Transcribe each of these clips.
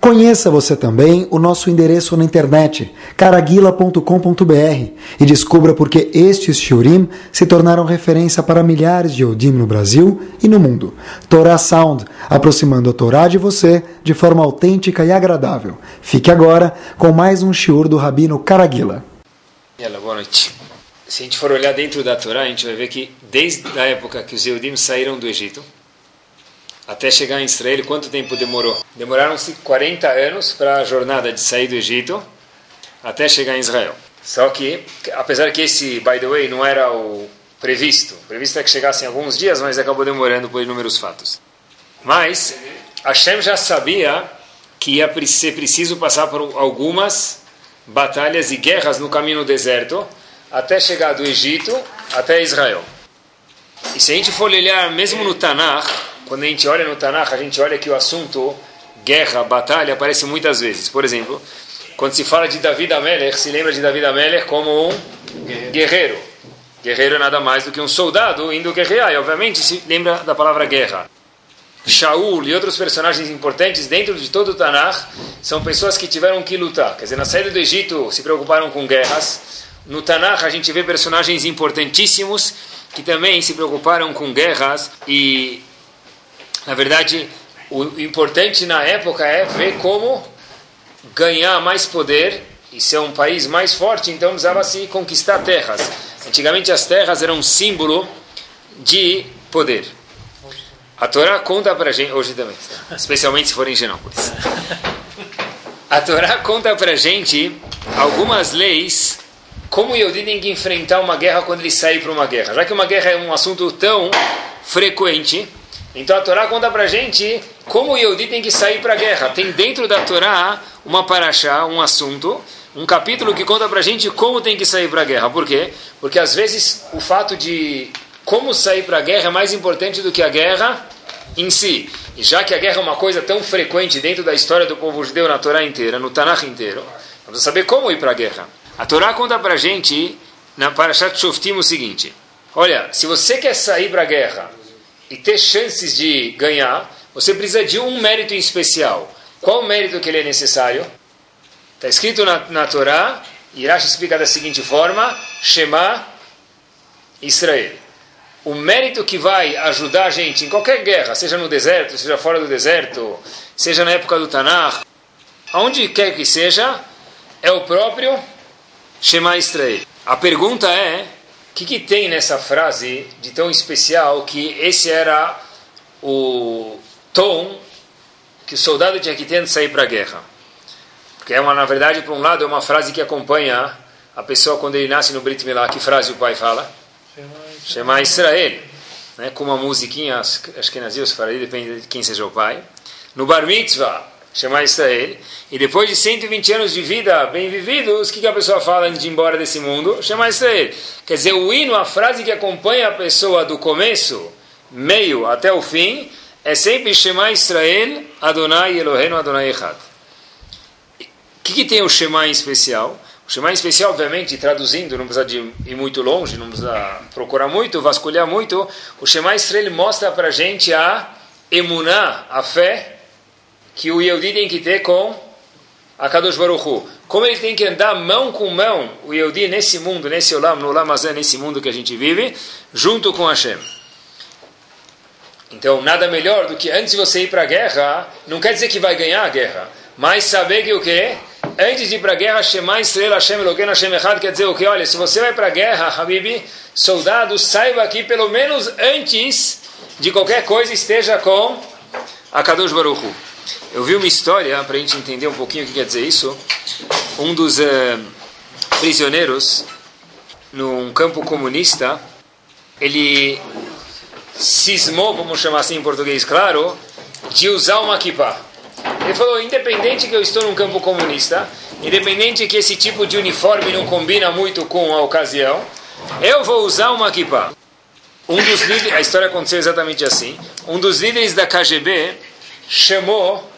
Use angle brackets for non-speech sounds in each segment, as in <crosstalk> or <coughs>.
Conheça você também o nosso endereço na internet, caraguila.com.br, e descubra por que estes shiurim se tornaram referência para milhares de Yodim no Brasil e no mundo. Torah Sound, aproximando a Torá de você de forma autêntica e agradável. Fique agora com mais um shiur do Rabino Caraguila. boa noite. Se a gente for olhar dentro da Torá, a gente vai ver que desde a época que os Yodim saíram do Egito, até chegar em Israel, quanto tempo demorou? Demoraram-se 40 anos para a jornada de sair do Egito até chegar em Israel. Só que, apesar que esse, by the way, não era o previsto, o previsto é que chegassem alguns dias, mas acabou demorando por inúmeros fatos. Mas, Hashem já sabia que ia ser preciso passar por algumas batalhas e guerras no caminho deserto até chegar do Egito até Israel. E se a gente for olhar mesmo no Tanakh, quando a gente olha no Tanakh, a gente olha que o assunto guerra, batalha, aparece muitas vezes. Por exemplo, quando se fala de David Amelech, se lembra de David Amelech como um guerreiro. guerreiro. Guerreiro é nada mais do que um soldado indo guerrear, e obviamente se lembra da palavra guerra. Shaul e outros personagens importantes dentro de todo o Tanakh são pessoas que tiveram que lutar. Quer dizer, na saída do Egito se preocuparam com guerras. No Tanakh a gente vê personagens importantíssimos que também se preocuparam com guerras e na verdade, o importante na época é ver como ganhar mais poder e ser um país mais forte, então precisava se conquistar terras. Antigamente as terras eram um símbolo de poder. A Torá conta para gente, hoje também, especialmente se for em Genópolis. A Torá conta para gente algumas leis como eu tem que enfrentar uma guerra quando ele sair para uma guerra. Já que uma guerra é um assunto tão frequente, então a Torá conta pra gente como o Yehudi tem que sair para guerra. Tem dentro da Torá uma paraxá, um assunto, um capítulo que conta pra gente como tem que sair para guerra. Por quê? Porque às vezes o fato de como sair para guerra é mais importante do que a guerra em si. E já que a guerra é uma coisa tão frequente dentro da história do povo judeu na Torá inteira, no Tanakh inteiro, vamos saber como ir para guerra. A Torá conta pra gente na Parashat Shoftim o seguinte: Olha, se você quer sair para guerra e ter chances de ganhar, você precisa de um mérito em especial. Qual o mérito que ele é necessário? Está escrito na, na Torá, Irash explica da seguinte forma: Shema Israel. O mérito que vai ajudar a gente em qualquer guerra, seja no deserto, seja fora do deserto, seja na época do Tanakh, aonde quer que seja, é o próprio Shema Israel. A pergunta é: que, que tem nessa frase de tão especial que esse era o tom que o soldado tinha que ter de sair para a guerra? Porque é uma, na verdade, por um lado, é uma frase que acompanha a pessoa quando ele nasce no Brit Milá. Que frase o pai fala? Shema Israel. Né? Com uma musiquinha, acho que nasceu os farei, depende de quem seja o pai. No Bar Mitzvah, chamar Israel. E depois de 120 anos de vida bem vividos, o que, que a pessoa fala antes de ir embora desse mundo? Chamar Israel. Quer dizer, o hino, a frase que acompanha a pessoa do começo, meio até o fim, é sempre Shema Israel, Adonai Eloheinu Adonai Echad. O que, que tem o Shema em especial? O Shema em especial, obviamente, traduzindo, não precisa de ir muito longe, não precisa procurar muito, vasculhar muito. O Shema Israel mostra para gente a emuná, a fé, que o Yehudi tem que ter com a Kadosh Baruch Hu. Como ele tem que andar mão com mão, o Yehudi nesse mundo, nesse Olam, no Olamazé, nesse mundo que a gente vive, junto com Hashem. Então, nada melhor do que antes de você ir para a guerra, não quer dizer que vai ganhar a guerra, mas saber que o quê? Antes de ir para a guerra, Shema Israel Hashem Eloquim Hashem Echad, quer dizer o quê? Olha, se você vai para a guerra, Habib, soldado, saiba que pelo menos antes de qualquer coisa esteja com a Kadosh Baruch Hu. Eu vi uma história, para a gente entender um pouquinho o que quer dizer isso. Um dos uh, prisioneiros, num campo comunista, ele cismou, vamos chamar assim em português claro, de usar uma kippah. Ele falou, independente que eu estou num campo comunista, independente que esse tipo de uniforme não combina muito com a ocasião, eu vou usar uma kippah. Um dos líderes, a história aconteceu exatamente assim. Um dos líderes da KGB chamou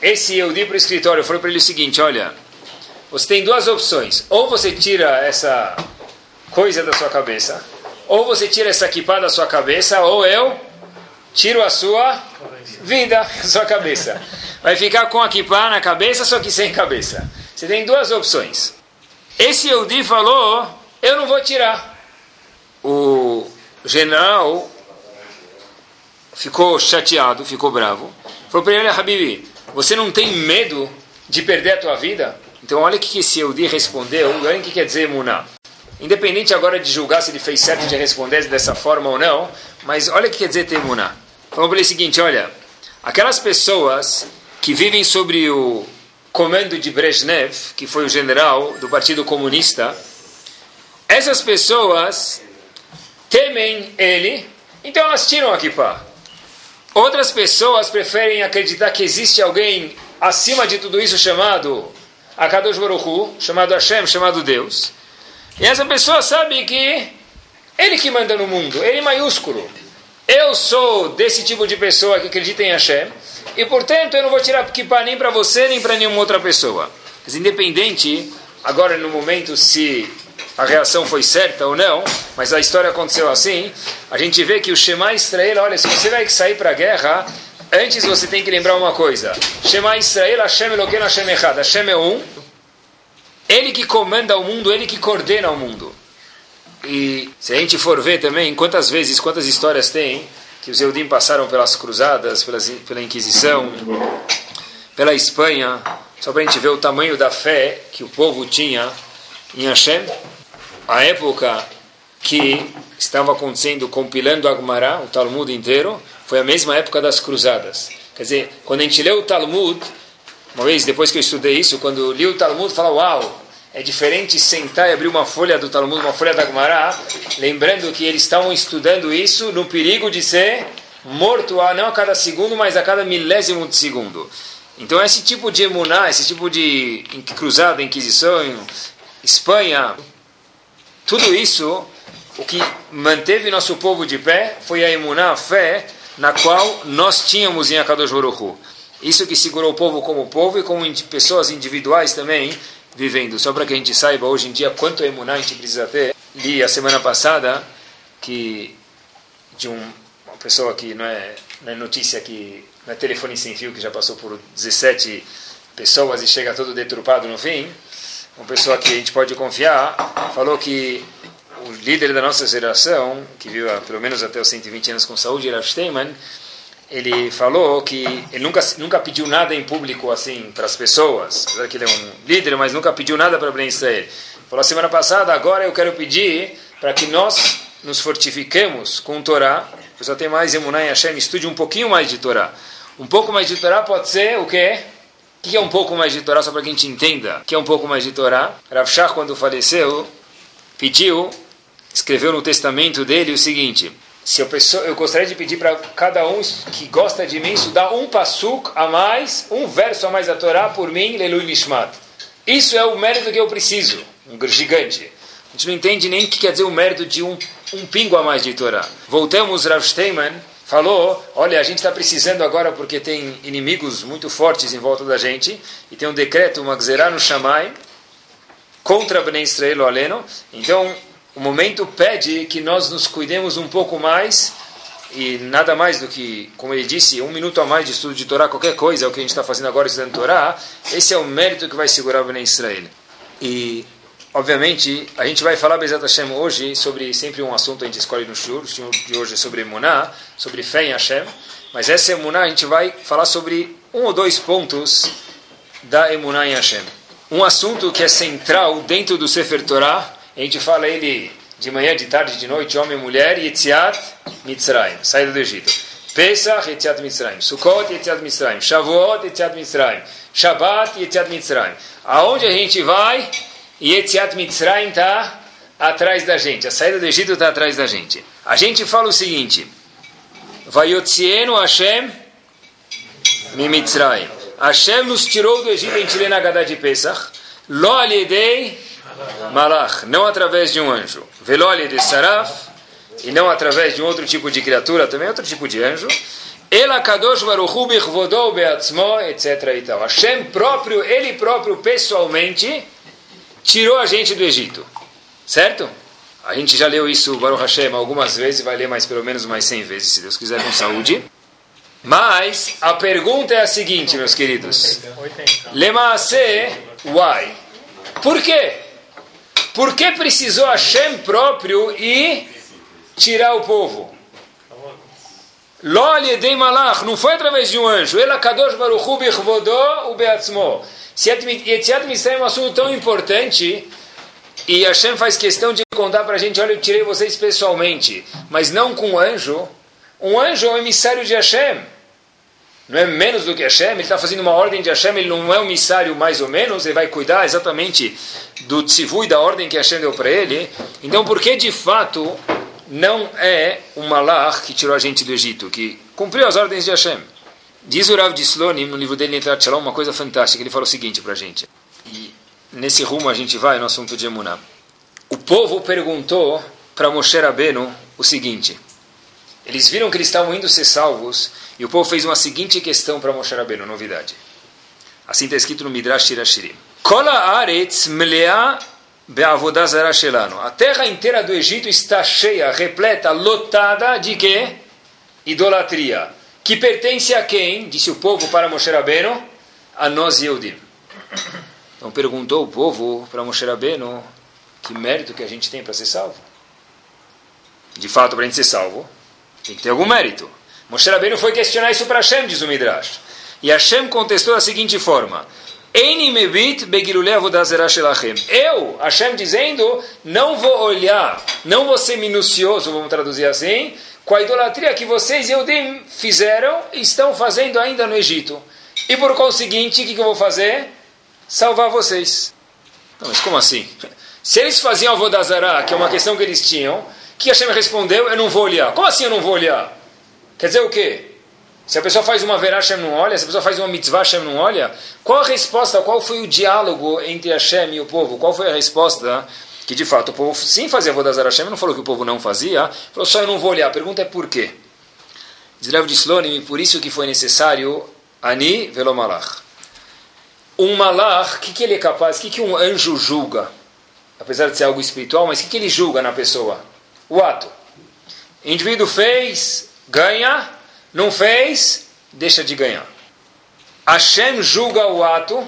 esse Yehudi para o escritório, falou para ele o seguinte, olha, você tem duas opções, ou você tira essa coisa da sua cabeça, ou você tira essa equipada da sua cabeça, ou eu tiro a sua vida, sua cabeça. vai ficar com a kippah na cabeça, só que sem cabeça. Você tem duas opções. Esse Yehudi falou, eu não vou tirar. O general ficou chateado, ficou bravo. Falou para ele, Habibi, você não tem medo de perder a tua vida? Então olha o que esse Yehudi respondeu, olha o que quer dizer emuná. Independente agora de julgar se ele fez certo de responder dessa forma ou não, mas olha o que quer dizer temuná. Falou para ele o seguinte, olha, aquelas pessoas que vivem sobre o comando de Brezhnev, que foi o general do Partido Comunista, essas pessoas temem ele, então elas tiram a kippah. Outras pessoas preferem acreditar que existe alguém acima de tudo isso chamado Akadosh Baruch Hu, chamado Hashem, chamado Deus. E essa pessoa sabe que ele que manda no mundo, ele maiúsculo. Eu sou desse tipo de pessoa que acredita em Hashem, e portanto eu não vou tirar kippah nem para você, nem para nenhuma outra pessoa. Mas independente, agora no momento, se a reação foi certa ou não, mas a história aconteceu assim, a gente vê que o Shema Israel, olha, se você vai sair para a guerra, antes você tem que lembrar uma coisa. Shema Israel, Hashem Eloqueno, Hashem Echad. Hashem é um. Ele que comanda o mundo, ele que coordena o mundo. E se a gente for ver também, quantas vezes, quantas histórias tem que os Eudim passaram pelas cruzadas, pelas, pela Inquisição, pela Espanha, só para a gente ver o tamanho da fé que o povo tinha em Hashem, a época que estava acontecendo, compilando a Gemara, o Talmud inteiro, foi a mesma época das cruzadas. Quer dizer, quando a gente lê o Talmud, uma vez depois que eu estudei isso, quando li o Talmud, fala, uau, é diferente sentar e abrir uma folha do Talmud, uma folha da Gemara, lembrando que eles estavam estudando isso no perigo de ser morto, não a cada segundo, mas a cada milésimo de segundo. Então esse tipo de emuná, esse tipo de cruzada, inquisição, Espanha, tudo isso, o que manteve nosso povo de pé foi a emuná, a fé, na qual nós tínhamos em Akadosh Baruch Isso que segurou o povo como povo e como pessoas individuais também vivendo. Só para que a gente saiba hoje em dia quanto emuná a gente precisa ter. Li a semana passada que de um, uma pessoa que não é, não é notícia que não é telefone sem fio que já passou por 17 pessoas e chega todo deturpado no fim uma pessoa que a gente pode confiar, falou que o líder da nossa geração, que viu pelo menos até os 120 anos com saúde, Rav Steinman, ele falou que ele nunca, nunca pediu nada em público assim para as pessoas, apesar que ele é um líder, mas nunca pediu nada para Ben Israel. Falou semana passada, agora eu quero pedir para que nós nos fortifiquemos com o Torá, só tem mais Emunah e Hashem, estude um pouquinho mais de Torá. Um pouco mais de Torá pode ser o quê? Que é um pouco mais de Torá, só para que a gente entenda? Que é um pouco mais de Torá? Rav Shach, quando faleceu, pediu, escreveu no testamento dele o seguinte: se eu, pessoa, eu gostaria de pedir para cada um que gosta de mim estudar um passuk a mais, um verso a mais da Torá por mim, Lelui Nishmat. Isso é o mérito que eu preciso, um gigante. A gente não entende nem o que quer dizer o mérito de um, um pingo a mais de Torá. Voltamos, Rav Steinman falou: olha, a gente está precisando agora porque tem inimigos muito fortes em volta da gente e tem um decreto, uma gzerá no Shammai contra Bnei Israel Aleno. Então, o momento pede que nós nos cuidemos um pouco mais e nada mais do que, como ele disse, um minuto a mais de estudo de Torá, qualquer coisa, é o que a gente está fazendo agora estudando Torá, esse é o mérito que vai segurar Bnei Israel. E Obviamente, a gente vai falar, Bezat Hashem, hoje sobre sempre um assunto a gente escolhe no Shur, o de hoje é sobre Emuná, sobre fé em Hashem, mas essa Emuná a gente vai falar sobre um ou dois pontos da Emuná em Hashem. Um assunto que é central dentro do Sefer Torah, a gente fala ele de manhã, de tarde, de noite, homem e mulher, Yetziat Mitzrayim, saída do Egito. Pesach, Yetziat Mitzrayim. Sukkot, Yetziat Mitzrayim. Shavuot, Yetziat Mitzrayim. Shabbat, Yetziat Mitzrayim. Aonde a gente vai e Etziat Mitzrayim está atrás da gente. A saída do Egito está atrás da gente. A gente fala o seguinte: Vayotzienu Hashem Mimitzrayim. Hashem nos tirou do Egito, a gente lê na Gadá de Pesach. Lo alidei malach, não através de um anjo. Velo alidei saraf, e não através de um outro tipo de criatura, também outro tipo de anjo. Ela kadosh baruchu bichvodou beatzmo, etc. E tal. Hashem próprio, ele próprio pessoalmente tirou a gente do Egito. Certo? A gente já leu isso, Baruch Hashem, algumas vezes, vai ler mais pelo menos mais 100 vezes, se Deus quiser, com saúde. Mas a pergunta é a seguinte, meus queridos. Lemaase, why? Por quê? Por que precisou Hashem próprio e tirar o povo? Lo de malach, não foi através de um anjo. Ela kadosh baruchu bichvodó u beatzmo. Yetziat Mitzrayim é um assunto tão importante, e Hashem faz questão de contar para a gente, olha, eu tirei vocês pessoalmente, mas não com um anjo. Um anjo é um emissário de Hashem. Não é menos do que Hashem, ele está fazendo uma ordem de Hashem, ele não é um emissário mais ou menos, ele vai cuidar exatamente do tzivu e da ordem que Hashem deu para ele. Então, por que de fato não é um malach que tirou a gente do Egito, que cumpriu as ordens de Hashem. Diz o Rav de Slonim, no livro dele, Nitrat Shalom, uma coisa fantástica. Ele fala o seguinte para a gente. E nesse rumo a gente vai no assunto de Emuná. O povo perguntou para Moshe Rabbeinu o seguinte. Eles viram que eles estavam indo ser salvos e o povo fez uma seguinte questão para Moshe Rabbeinu, novidade. Assim está escrito no Midrash Shirashirim. Kola aretz mlea a terra inteira do Egito está cheia, repleta, lotada de quê? Idolatria. Que pertence a quem? Disse o povo para Moshe Rabbeinu. A nós Yehudim. Então perguntou o povo para Moshe Rabbeinu que mérito que a gente tem para ser salvo. De fato, para a gente ser salvo, tem que ter algum mérito. Moshe Rabbeinu foi questionar isso para Hashem, diz o Midrash. E Hashem contestou da seguinte forma: eu, Hashem dizendo, não vou olhar, não vou ser minucioso, vamos traduzir assim, com a idolatria que vocês, Eudim, fizeram e estão fazendo ainda no Egito. E por conseguinte, o que, que eu vou fazer? Salvar vocês. Não, mas como assim? Se eles faziam Avodazará, que é uma questão que eles tinham, que Hashem respondeu, eu não vou olhar. Como assim eu não vou olhar? Quer dizer o quê? Se a pessoa faz uma verá, Hashem não olha. Se a pessoa faz uma mitzvah, Hashem não olha. Qual a resposta, qual foi o diálogo entre Hashem e o povo? Qual foi a resposta? Que de fato o povo sim fazia Vodazar Hashem, não falou que o povo não fazia. Falou só eu não vou olhar. A pergunta é por quê? Diz de Slonim, por isso que foi necessário Ani velomalach. Um malach, o que, que ele é capaz? O que, que um anjo julga? Apesar de ser algo espiritual, mas o que, que ele julga na pessoa? O ato. O indivíduo fez, ganha, não fez, deixa de ganhar. Hashem julga o ato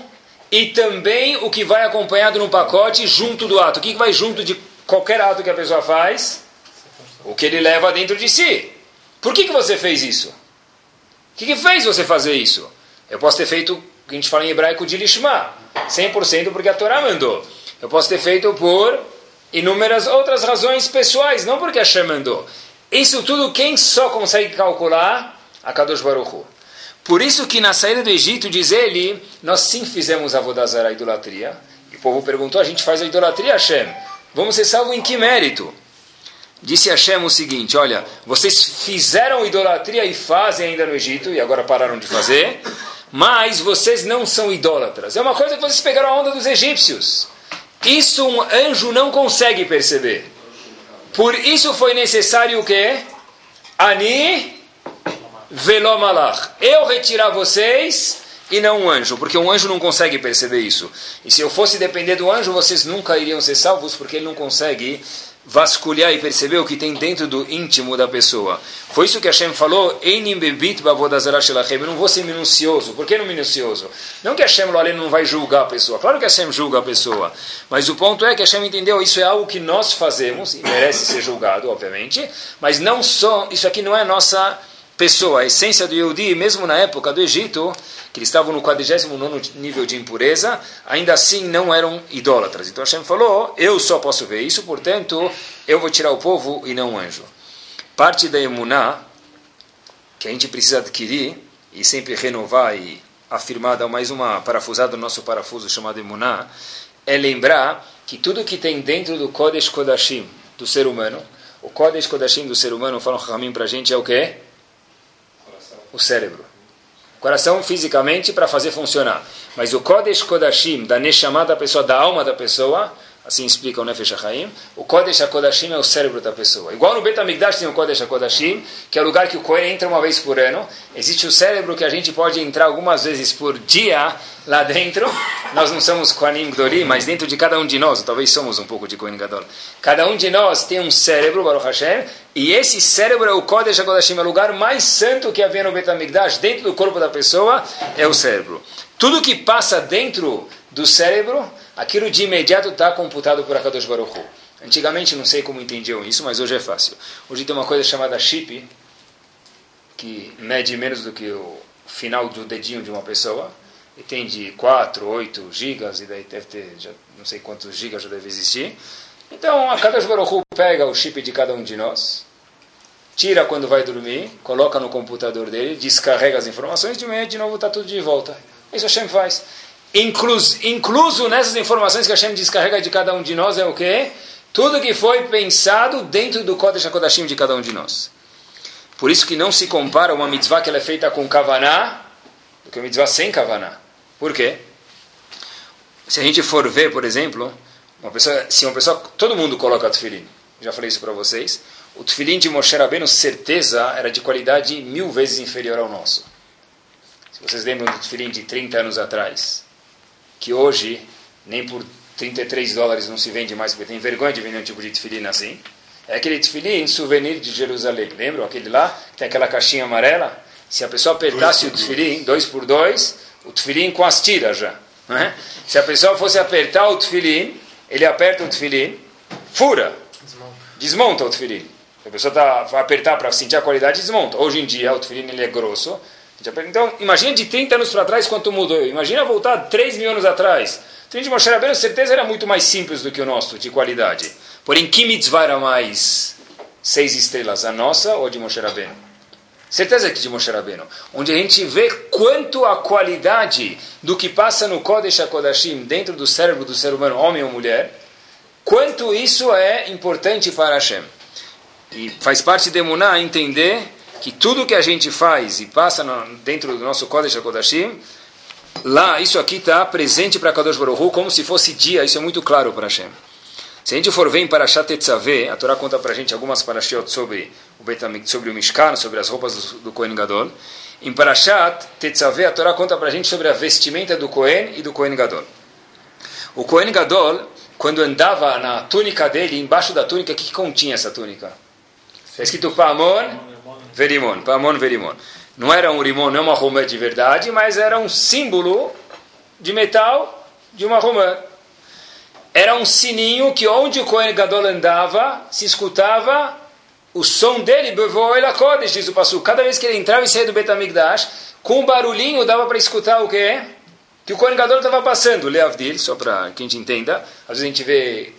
e também o que vai acompanhado no pacote junto do ato. O que vai junto de qualquer ato que a pessoa faz? O que ele leva dentro de si. Por que, que você fez isso? O que, que fez você fazer isso? Eu posso ter feito o que a gente fala em hebraico de lishma, 100% porque a Torá mandou. Eu posso ter feito por inúmeras outras razões pessoais, não porque Hashem mandou. Isso tudo quem só consegue calcular? A Kadosh Baruch Hu. Por isso que na saída do Egito, diz ele, nós sim fizemos a Vodazara, a idolatria. E o povo perguntou, a gente faz a idolatria, Hashem. Vamos ser salvos em que mérito? Disse Hashem o seguinte, olha, vocês fizeram idolatria e fazem ainda no Egito, e agora pararam de fazer, mas vocês não são idólatras. É uma coisa que vocês pegaram a onda dos egípcios. Isso um anjo não consegue perceber. Por isso foi necessário o quê? Ani velomalach. Eu retirar vocês e não um anjo, porque um anjo não consegue perceber isso. E se eu fosse depender do anjo, vocês nunca iriam ser salvos, porque ele não consegue vasculhar e perceber o que tem dentro do íntimo da pessoa. Foi isso que Hashem falou, Eu não vou ser minucioso. Por que não minucioso? Não que Hashem não vai julgar a pessoa. Claro que Hashem julga a pessoa. Mas o ponto é que Hashem entendeu, isso é algo que nós fazemos, e merece ser julgado, obviamente, mas não só, isso aqui não é nossa pessoa, a essência do Yehudi, mesmo na época do Egito, que eles estavam no 49 nível de impureza, ainda assim não eram idólatras. Então Hashem falou: Eu só posso ver isso, portanto, eu vou tirar o povo e não o anjo. Parte da emuná que a gente precisa adquirir e sempre renovar e afirmar, dar mais uma parafusada no nosso parafuso chamado emuná, é lembrar que tudo que tem dentro do Kodesh Kodashim do ser humano, o Kodesh Kodashim do ser humano, falam Ramim para a gente, é o quê? o cérebro. Coração fisicamente para fazer funcionar. Mas o Kodesh Kodashim, da Neshama da pessoa, da alma da pessoa, assim o Nefesh HaChaim, o Kodesh HaKodashim é o cérebro da pessoa. Igual no Bet HaMikdash tem o Kodesh HaKodashim, que é o lugar que o Kohen entra uma vez por ano, existe o cérebro que a gente pode entrar algumas vezes por dia lá dentro, nós não somos Kohanim Gdolim, mas dentro de cada um de nós, talvez somos um pouco de Kohen Gadol, cada um de nós tem um cérebro, Baruch Hashem, e esse cérebro é o Kodesh HaKodashim, é o lugar mais santo que havia no Bet HaMikdash, dentro do corpo da pessoa, é o cérebro. Tudo que passa dentro do cérebro, aquilo de imediato está computado por Akadosh Baruch Hu. Antigamente não sei como entendiam isso, mas hoje é fácil. Hoje tem uma coisa chamada chip, que mede menos do que o final do dedinho de uma pessoa, e tem de 4, 8 gigas, e daí deve ter, já, não sei quantos gigas já deve existir. Então, a Kadosh Baruch Hu pega o chip de cada um de nós, tira quando vai dormir, coloca no computador dele, descarrega as informações, de manhã de novo está tudo de volta. Isso Hashem faz. Incluso, nessas informações que Hashem descarrega de cada um de nós é o quê? Tudo que foi pensado dentro do Kodesh HaKodashim de cada um de nós. Por isso que não se compara uma mitzvah que ela é feita com kavaná do que uma mitzvah sem kavaná. Por quê? Se a gente for ver, por exemplo, uma pessoa, se uma pessoa, todo mundo coloca tefilim. Já falei isso para vocês. O tefilim de Moshe Rabbeinu, certeza, era de qualidade mil vezes inferior ao nosso. Se vocês lembram do tefilim de 30 anos atrás, que hoje nem por 33 dólares não se vende mais, porque tem vergonha de vender um tipo de tefilim assim. É aquele tefilim souvenir de Jerusalém. Lembram aquele lá? Que tem aquela caixinha amarela? Se a pessoa apertasse o tefilim, dois por dois, o tefilim com as tiras já. É? Se a pessoa fosse apertar o tefilim, ele aperta o tefilim, fura, desmonta, desmonta o tefilim. Se a pessoa tá, vai apertar para sentir a qualidade, desmonta. Hoje em dia o tefilim ele é grosso, então, imagina de 30 anos para trás quanto mudou. Imagina voltar 3 mil anos atrás. O trem de Moshe Rabbeinu, certeza, era muito mais simples do que o nosso, de qualidade. Porém, que mitzvah era mais seis estrelas, a nossa ou a de Moshe Rabbeinu? Certeza que de Moshe Rabbeinu. Onde a gente vê quanto a qualidade do que passa no Kodesh HaKodashim, dentro do cérebro do ser humano, homem ou mulher, quanto isso é importante para Hashem. E faz parte de Emuná entender que tudo que a gente faz e passa no, dentro do nosso Kodesh HaKodashim, lá, isso aqui está presente para Kadosh Baruch como se fosse dia, isso é muito claro para Hashem. Se a gente for ver em Parashat Tetzaveh, a Torá conta para a gente algumas parashiot sobre o, Betamik, sobre o Mishkan, sobre as roupas do, do Kohen Gadol. Em Parashat Tetzaveh, a Torá conta para a gente sobre a vestimenta do Kohen e do Kohen Gadol. O Kohen Gadol, quando andava na túnica dele, embaixo da túnica, o que, que continha essa túnica? Está escrito Pamon Verimon, Pamon Verimon. Não era um rimon, não é uma romã de verdade, mas era um símbolo de metal de uma romã. Era um sininho que onde o Kohen Gadol andava, se escutava o som dele, Kodesh, diz o Passu. Cada vez que ele entrava e saía do Betamigdash, com um barulhinho dava para escutar o quê? Que o Kohen Gadol estava passando, Leavdil, só para que a gente entenda. Às vezes a gente vê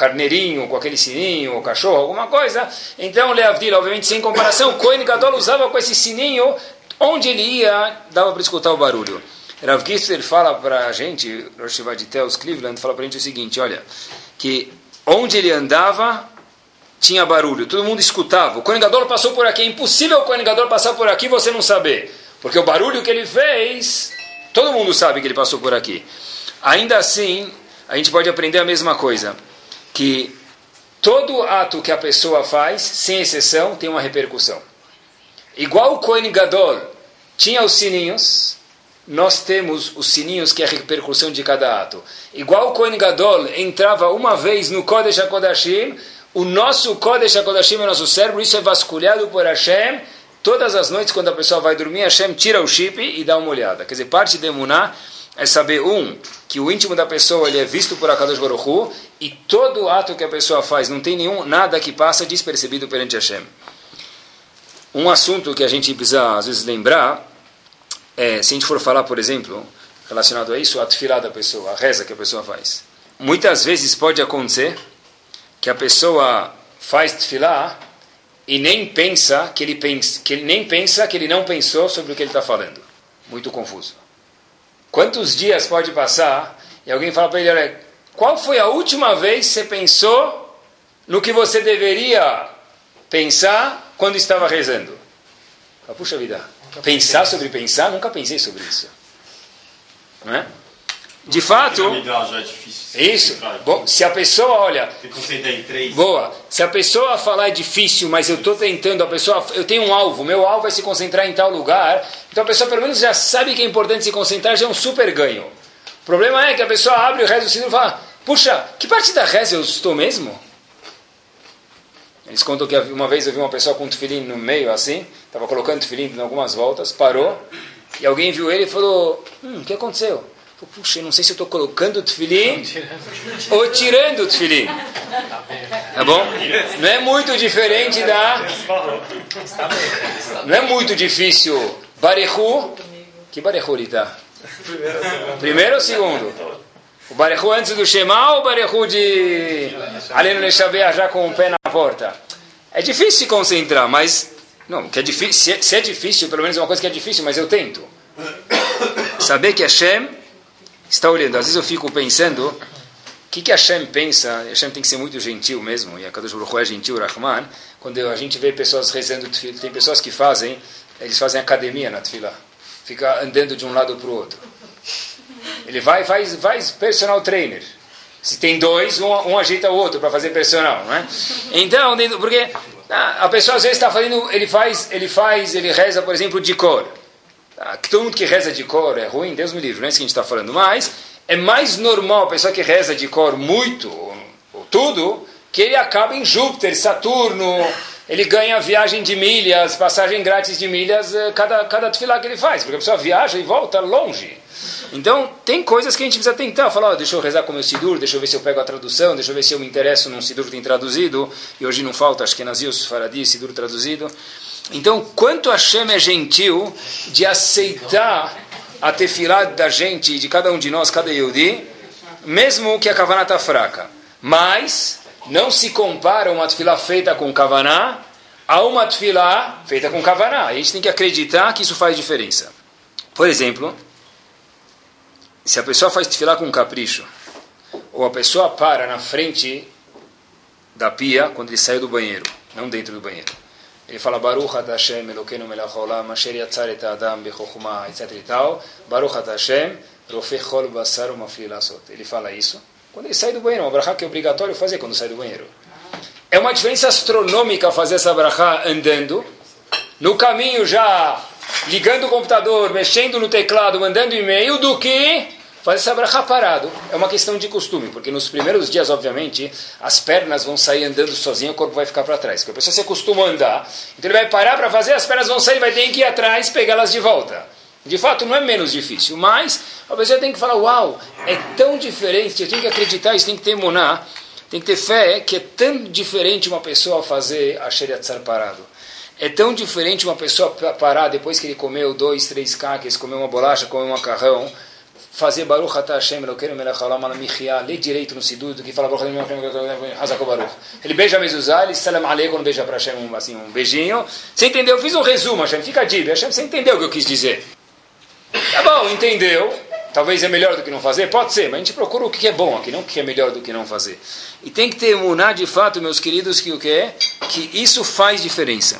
carneirinho com aquele sininho, o cachorro, alguma coisa. Então, Leavdil, obviamente sem comparação, Cohen Gadol usava com esse sininho, onde ele ia, dava para escutar o barulho. Rav Kister fala para a gente, Rosh Vaditeus Cleveland, fala para a gente o seguinte, olha, que onde ele andava, tinha barulho, todo mundo escutava. O Kohen Gadol passou por aqui, é impossível o Kohen Gadol passar por aqui e você não saber. Porque o barulho que ele fez, todo mundo sabe que ele passou por aqui. Ainda assim, a gente pode aprender a mesma coisa que todo ato que a pessoa faz, sem exceção, tem uma repercussão. Igual o Kohen Gadol tinha os sininhos, nós temos os sininhos que é a repercussão de cada ato. Igual o Kohen Gadol entrava uma vez no Kodesh HaKodashim, o nosso Kodesh HaKodashim é o nosso cérebro, isso é vasculhado por Hashem. Todas as noites, quando a pessoa vai dormir, Hashem tira o chip e dá uma olhada. Quer dizer, parte de Emuná é saber, um, que o íntimo da pessoa ele é visto por Akadosh Baruch Hu, e todo ato que a pessoa faz, não tem nenhum, nada que passa despercebido perante Hashem. Um assunto que a gente precisa, às vezes, lembrar, é, se a gente for falar, por exemplo, relacionado a isso, a tefilá da pessoa, a reza que a pessoa faz. Muitas vezes pode acontecer que a pessoa faz tefilá e nem pensa que ele, pensa, que ele nem pensa que ele não pensou sobre o que ele está falando. Muito confuso. Quantos dias pode passar e alguém fala para ele, olha, qual foi a última vez que você pensou no que você deveria pensar quando estava rezando? Puxa vida, pensar sobre pensar? Nunca pensei sobre isso. Não é? De fato. é. Isso. Bom, se a pessoa, olha. Boa. Se a pessoa falar é difícil, mas eu estou tentando, a pessoa. Eu tenho um alvo, meu alvo é se concentrar em tal lugar. Então a pessoa pelo menos já sabe que é importante se concentrar, já é um super ganho. O problema é que a pessoa abre o resto do sino e fala: Puxa, que parte da reza eu estou mesmo? Eles contam que uma vez eu vi uma pessoa com um tefilim no meio assim, estava colocando tefilim em algumas voltas, parou, e alguém viu ele e falou: Hum, o que aconteceu? Puxa, eu não sei se eu estou colocando o tefilim ou tirando o tefilim. Tá bom? Não é muito diferente da. Não é muito difícil. Barehu. Que Barehu ele está? Primeiro ou segundo? O Barehu antes do Shema ou o Barehu de Aleno Neshabeah já com o pé na porta? É difícil se concentrar, mas. Não, que é difícil, é, se é difícil, pelo menos é uma coisa que é difícil, mas eu tento. Saber que Hashem está olhando. Às vezes eu fico pensando, o que, que Hashem pensa? Hashem tem que ser muito gentil mesmo, e a Kadosh Baruch é gentil, Rahman. Quando a gente vê pessoas rezando tem pessoas que fazem, eles fazem academia na tefillah. Fica andando de um lado para o outro. Ele vai faz, faz personal trainer. Se tem dois, um, um o outro para fazer personal, não é? Então, porque a pessoa às vezes está fazendo, ele faz, ele faz, ele reza, por exemplo, de cor. Ah, todo mundo que reza de cor é ruim, Deus me livre, não é isso que a gente está falando. Mas é mais normal a pessoa que reza de cor muito, ou tudo, que ele acaba em Júpiter, Saturno, ele ganha viagem de milhas, passagem grátis de milhas, eh, cada, cada tefilá que ele faz, porque a pessoa viaja e volta longe. Então, tem coisas que a gente precisa tentar. Falar, oh, deixa eu rezar com o meu Sidur, deixa eu ver se eu pego a tradução, deixa eu ver se eu me interesso num Sidur que tem traduzido. E hoje não falta, acho que é Nazios Faradi, Sidur traduzido. Então, quanto Hashem é gentil de aceitar a tefilá da gente, de cada um de nós, cada Yehudi, mesmo que a kavaná está fraca. Mas, não se compara uma tefilá feita com kavaná a uma tefilá feita com kavaná. A gente tem que acreditar que isso faz diferença. Por exemplo, se a pessoa faz tefilá com capricho, ou a pessoa para na frente da pia quando ele saiu do banheiro, não dentro do banheiro. Ele fala Baruch Hashem Elokeinu Melech Olam Asher Yatzar Et Adam Bechokhmah etc e tal. Baruch Hashem Rofei Chol Basar Umafli Lasot. Ele fala isso quando ele sai do banheiro. Uma brachá que é obrigatório fazer quando sai do banheiro. É uma diferença astronômica fazer essa brachá andando, no caminho já ligando o computador, mexendo no teclado, mandando e-mail, do que fazer essa brachá parado. É uma questão de costume, porque nos primeiros dias, obviamente, as pernas vão sair andando sozinho, o corpo vai ficar para trás. Porque a pessoa se acostuma a andar, então ele vai parar para fazer, as pernas vão sair, vai ter que ir atrás, pegá-las de volta. De fato, não é menos difícil, mas a pessoa tem que falar, uau, é tão diferente, eu tenho que acreditar, isso tem que ter moná, tem que ter fé, que é tão diferente uma pessoa fazer a Sheriatzar parado. É tão diferente uma pessoa parar depois que ele comeu dois, três caques, comeu uma bolacha, comeu um macarrão, fazer Baruch Atah Hashem Elokeinu Melech Haolam Alamichia, ler direito no Sidur, do que fala Baruch Hazako Baruch. Ele beija a mezuzá, ele salam aleikum, beija para Hashem um, assim, um beijinho. Você entendeu? Eu fiz um resumo, Hashem, fica dib. Hashem, você entendeu o que eu quis dizer? Tá bom, entendeu. Talvez é melhor do que não fazer? Pode ser, mas a gente procura o que é bom aqui, não o que é melhor do que não fazer. E tem que ter muná de fato, meus queridos, que o que é? Que isso faz diferença.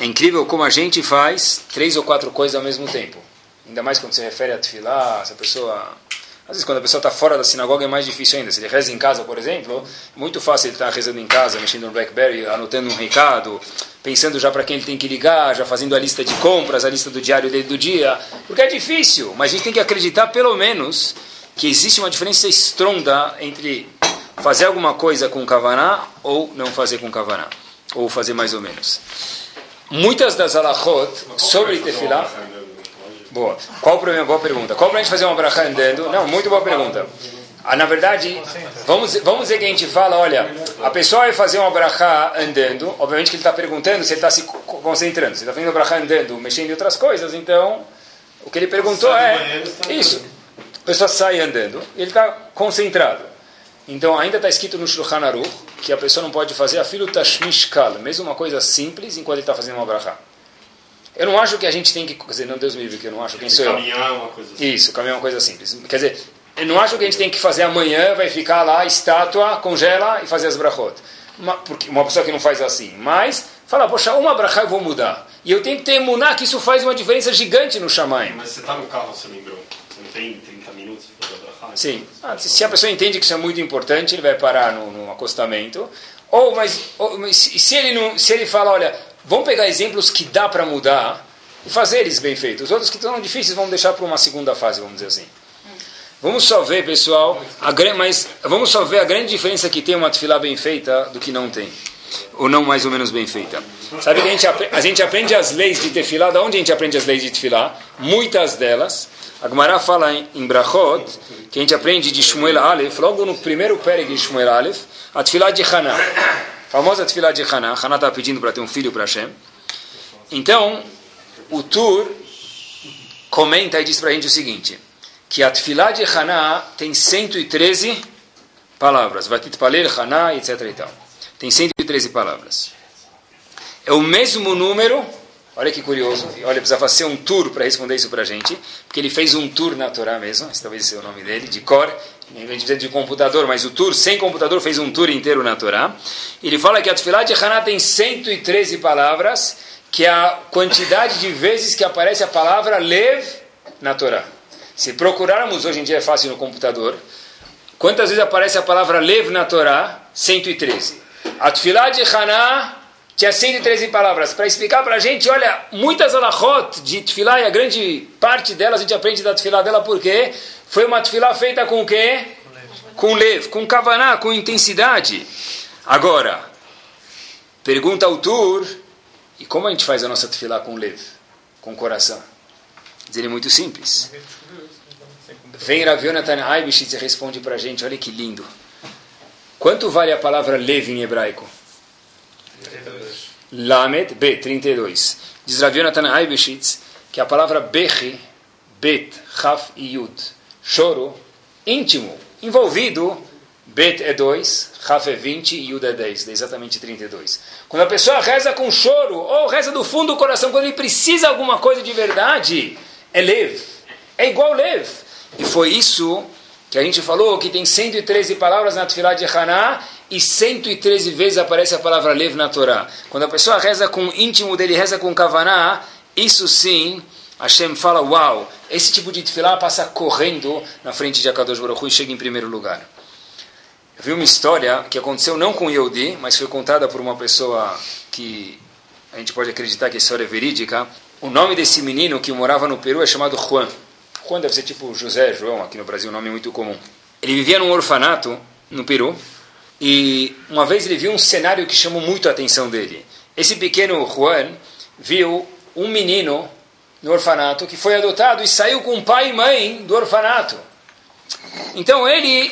É incrível como a gente faz três ou quatro coisas ao mesmo tempo. Ainda mais quando se refere a tefilá, se a pessoa... Às vezes quando a pessoa está fora da sinagoga é mais difícil ainda. Se ele reza em casa, por exemplo, é muito fácil ele estar tá rezando em casa, mexendo no BlackBerry, anotando um recado, pensando já para quem ele tem que ligar, já fazendo a lista de compras, a lista do diário dele do dia. Porque é difícil, mas a gente tem que acreditar pelo menos que existe uma diferença estronda entre fazer alguma coisa com kavaná ou não fazer com kavaná. Ou fazer mais ou menos. Muitas das alachot sobre tefilá... Boa. Qual o problema? Boa pergunta. Qual o problema de fazer uma brachá andando? Não, muito boa pergunta. Ah, na verdade, vamos, vamos dizer que a gente fala, olha, a pessoa vai fazer uma brachá andando, obviamente que ele está perguntando se ele está se concentrando, se ele está fazendo brachá andando, mexendo em outras coisas, então, o que ele perguntou é, isso, a pessoa sai andando, ele está concentrado. Então, ainda está escrito no Shulchan Aruch que a pessoa não pode fazer a filu tashmishkal, mesmo uma coisa simples, enquanto ele está fazendo uma brachá. Eu não acho que a gente tem que. Quer dizer, não, Deus me livre, que eu não acho. Quem sou eu? Caminhar é uma coisa simples. Isso, caminhar é uma coisa simples. Quer dizer, eu não acho que a gente tem que fazer amanhã, vai ficar lá, estátua, congela e fazer as brachot. Uma, porque uma pessoa que não faz assim. Mas, fala, poxa, uma brachá eu vou mudar. E eu tenho que ter emuná que isso faz uma diferença gigante no Shamayim. Mas você está no carro, você lembrou. Não tem 30 minutos para fazer a brachá? Sim. Ah, se se a pessoa entende que isso é muito importante, ele vai parar no, no acostamento. Ou, mas, ou, mas se ele não, se ele fala, olha, vamos pegar exemplos que dá para mudar e fazer eles bem feitos. Os outros que estão difíceis vamos deixar para uma segunda fase, vamos dizer assim. Vamos só ver, pessoal, a, mas vamos só ver a grande diferença que tem uma tefilá bem feita do que não tem. Ou não mais ou menos bem feita. Sabe que a gente, a gente aprende as leis de tefilá, da onde a gente aprende as leis de tefilá? Muitas delas. A Gemara fala em, em Brachot, que a gente aprende de Shmuel Aleph, logo no primeiro péreg de Shmuel Aleph, a tefilá de Haná. Famosa tefilá de Haná. Haná está pedindo para ter um filho para Hashem. Então, o Tur comenta e diz para a gente o seguinte, que a Tfilá de Haná tem 113 palavras. Vatitpalel, Haná, etc. E tal. Tem 113 palavras. É o mesmo número, olha que curioso, olha, precisava ser um tour para responder isso para a gente, porque ele fez um tour na Torá mesmo, esse talvez seja o nome dele, de cor, a gente precisa de computador, mas o tour sem computador fez um tour inteiro na Torá. Ele fala que a Tfilá de Haná tem 113 palavras, que é a quantidade de vezes que aparece a palavra lev na Torá. Se procurarmos, hoje em dia é fácil no computador, quantas vezes aparece a palavra lev na Torá? 113. A Tfilá de Haná tinha 113 palavras. Para explicar para a gente, olha, muitas alahot de Tfilá, e a grande parte delas a gente aprende da Tfilá dela porque foi uma Tfilá feita com o quê? Com lev, com kavaná, com intensidade. Agora, pergunta ao Tur, e como a gente faz a nossa Tfilá com lev? Com coração? Diz ele muito simples. Vem Rav Yonatan Aibishitz e responde para a gente, olha que lindo. Quanto vale a palavra lev em hebraico? Lamed, B, 32. Diz Rav Yonatan Aibishitz que a palavra Bechi, Bet, Chaf e Yud, choro, íntimo, envolvido, Bet é 2, Chaf é 20 e Yud é 10, dá exatamente 32. Quando a pessoa reza com choro, ou reza do fundo do coração, quando ele precisa de alguma coisa de verdade, é Lev, é igual Lev. E foi isso que a gente falou, que tem 113 palavras na Tfilah de Haná, e 113 vezes aparece a palavra Lev na Torá. Quando a pessoa reza com o íntimo dele, reza com Kavaná, isso sim, Hashem fala, uau, esse tipo de Tfilah passa correndo na frente de Akadosh Baruch e chega em primeiro lugar. Eu vi uma história que aconteceu não com Yehudi, mas foi contada por uma pessoa que a gente pode acreditar que a história é verídica. O nome desse menino que morava no Peru é chamado Juan. Juan deve ser tipo José, João, aqui no Brasil, um nome muito comum. Ele vivia num orfanato no Peru e uma vez ele viu um cenário que chamou muito a atenção dele. Esse pequeno Juan viu um menino no orfanato que foi adotado e saiu com pai e mãe do orfanato. Então ele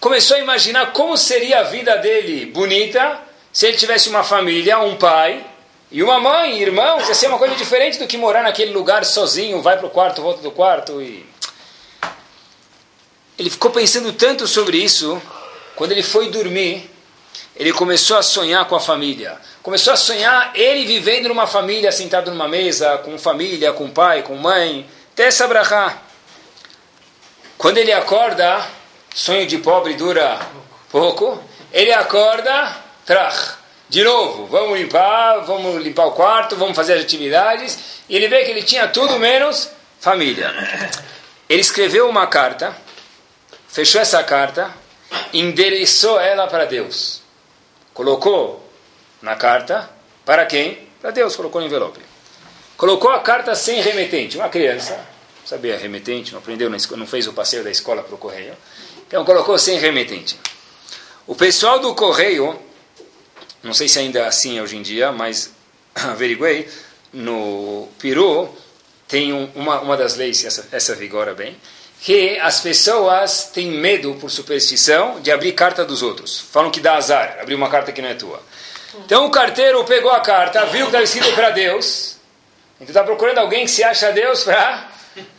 começou a imaginar como seria a vida dele bonita se ele tivesse uma família, um pai e uma mãe, irmãos. Ia ser uma coisa diferente do que morar naquele lugar sozinho, vai para o quarto, volta do quarto e ele ficou pensando tanto sobre isso, quando ele foi dormir, ele começou a sonhar com a família. Começou a sonhar ele vivendo numa família, sentado numa mesa, com família, com pai, com mãe. Até essa brachá. Quando ele acorda, sonho de pobre dura pouco. Ele acorda, trach. De novo, vamos limpar, vamos limpar o quarto, vamos fazer as atividades. E ele vê que ele tinha tudo menos família. Ele escreveu uma carta, fechou essa carta, endereçou ela para Deus. Colocou na carta, para quem? Para Deus, colocou no envelope. Colocou a carta sem remetente. Uma criança, sabia remetente, não aprendeu, não fez o passeio da escola para o correio. Então colocou sem remetente. O pessoal do correio, não sei se ainda é assim hoje em dia, mas <coughs> averiguei, no Peru tem um, uma, uma das leis, essa, essa vigora bem, que as pessoas têm medo, por superstição, de abrir carta dos outros. Falam que dá azar, abrir uma carta que não é tua. Então o carteiro pegou a carta, viu que estava escrito para Deus, então está procurando alguém que se acha Deus para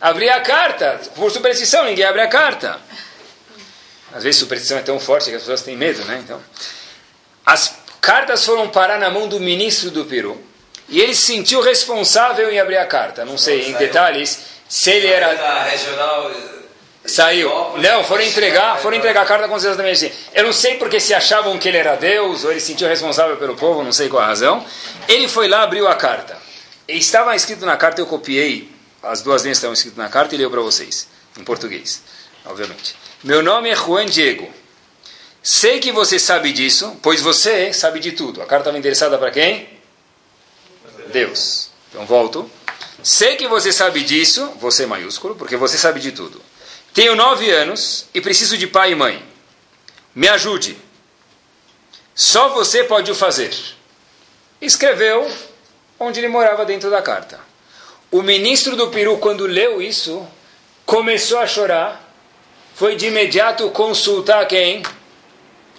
abrir a carta. Por superstição, ninguém abre a carta. Às vezes superstição é tão forte que as pessoas têm medo, né? Então, as cartas foram parar na mão do ministro do Peru e ele se sentiu responsável em abrir a carta. Não sei em detalhes se ele era Da regional. Saiu. Não, foram entregar, foram entregar a carta com exatamente assim. Eu não sei porque se achavam que ele era Deus, ou ele se sentiu responsável pelo povo, não sei qual a razão. Ele foi lá, abriu a carta. Estava escrito na carta, eu copiei, as duas linhas estavam escritas na carta e leu para vocês. em português, obviamente. Meu nome é Juan Diego. Sei que você sabe disso, pois você sabe de tudo. A carta estava endereçada para quem? Deus. Então volto. Sei que você sabe disso, você maiúsculo, porque você sabe de tudo. Tenho nove anos e preciso de pai e mãe. Me ajude. Só você pode o fazer. Escreveu onde ele morava dentro da carta. O ministro do Peru, quando leu isso, começou a chorar. Foi de imediato consultar quem?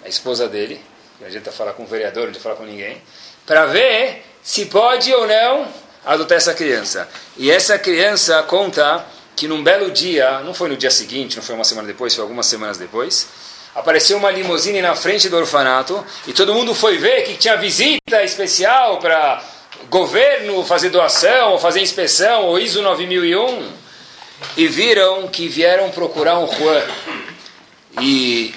A esposa dele. Não adianta falar com o vereador, não adianta falar com ninguém. Para ver se pode ou não adotar essa criança. E essa criança conta que num belo dia, não foi no dia seguinte, não foi uma semana depois, foi algumas semanas depois, apareceu uma limusine na frente do orfanato e todo mundo foi ver que tinha visita especial para governo fazer doação, ou fazer inspeção, ou ISO 9001, e viram que vieram procurar um Juan. E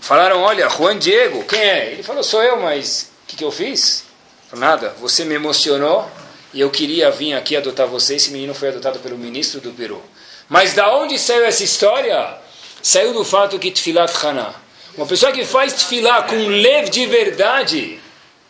falaram, olha, Juan Diego, quem é? Ele falou, sou eu, mas o que, que eu fiz? Nada, você me emocionou e eu queria vir aqui adotar você. Esse menino foi adotado pelo ministro do Peru. Mas da onde saiu essa história? Saiu do fato que Tfilat Haná. Uma pessoa que faz Tfilat com leve de verdade.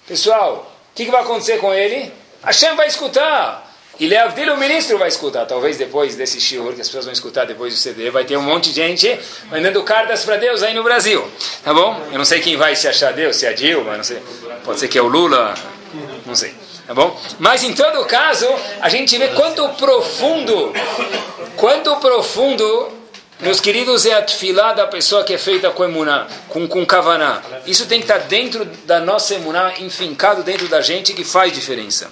Pessoal, o que, que vai acontecer com ele? Hashem vai escutar. E Leavdil, o ministro, vai escutar. Talvez depois desse shiur, que as pessoas vão escutar depois do CD, vai ter um monte de gente mandando cartas para Deus aí no Brasil. Tá bom? Eu não sei quem vai se achar Deus, se é a Dilma, não sei. Pode ser que é o Lula, não sei. Tá bom? Mas em todo caso, a gente vê quanto profundo, quanto profundo, meus queridos, é a tefilá da pessoa que é feita com emuná, com, com kavaná. Isso tem que estar dentro da nossa emuná, enfincado dentro da gente, que faz diferença.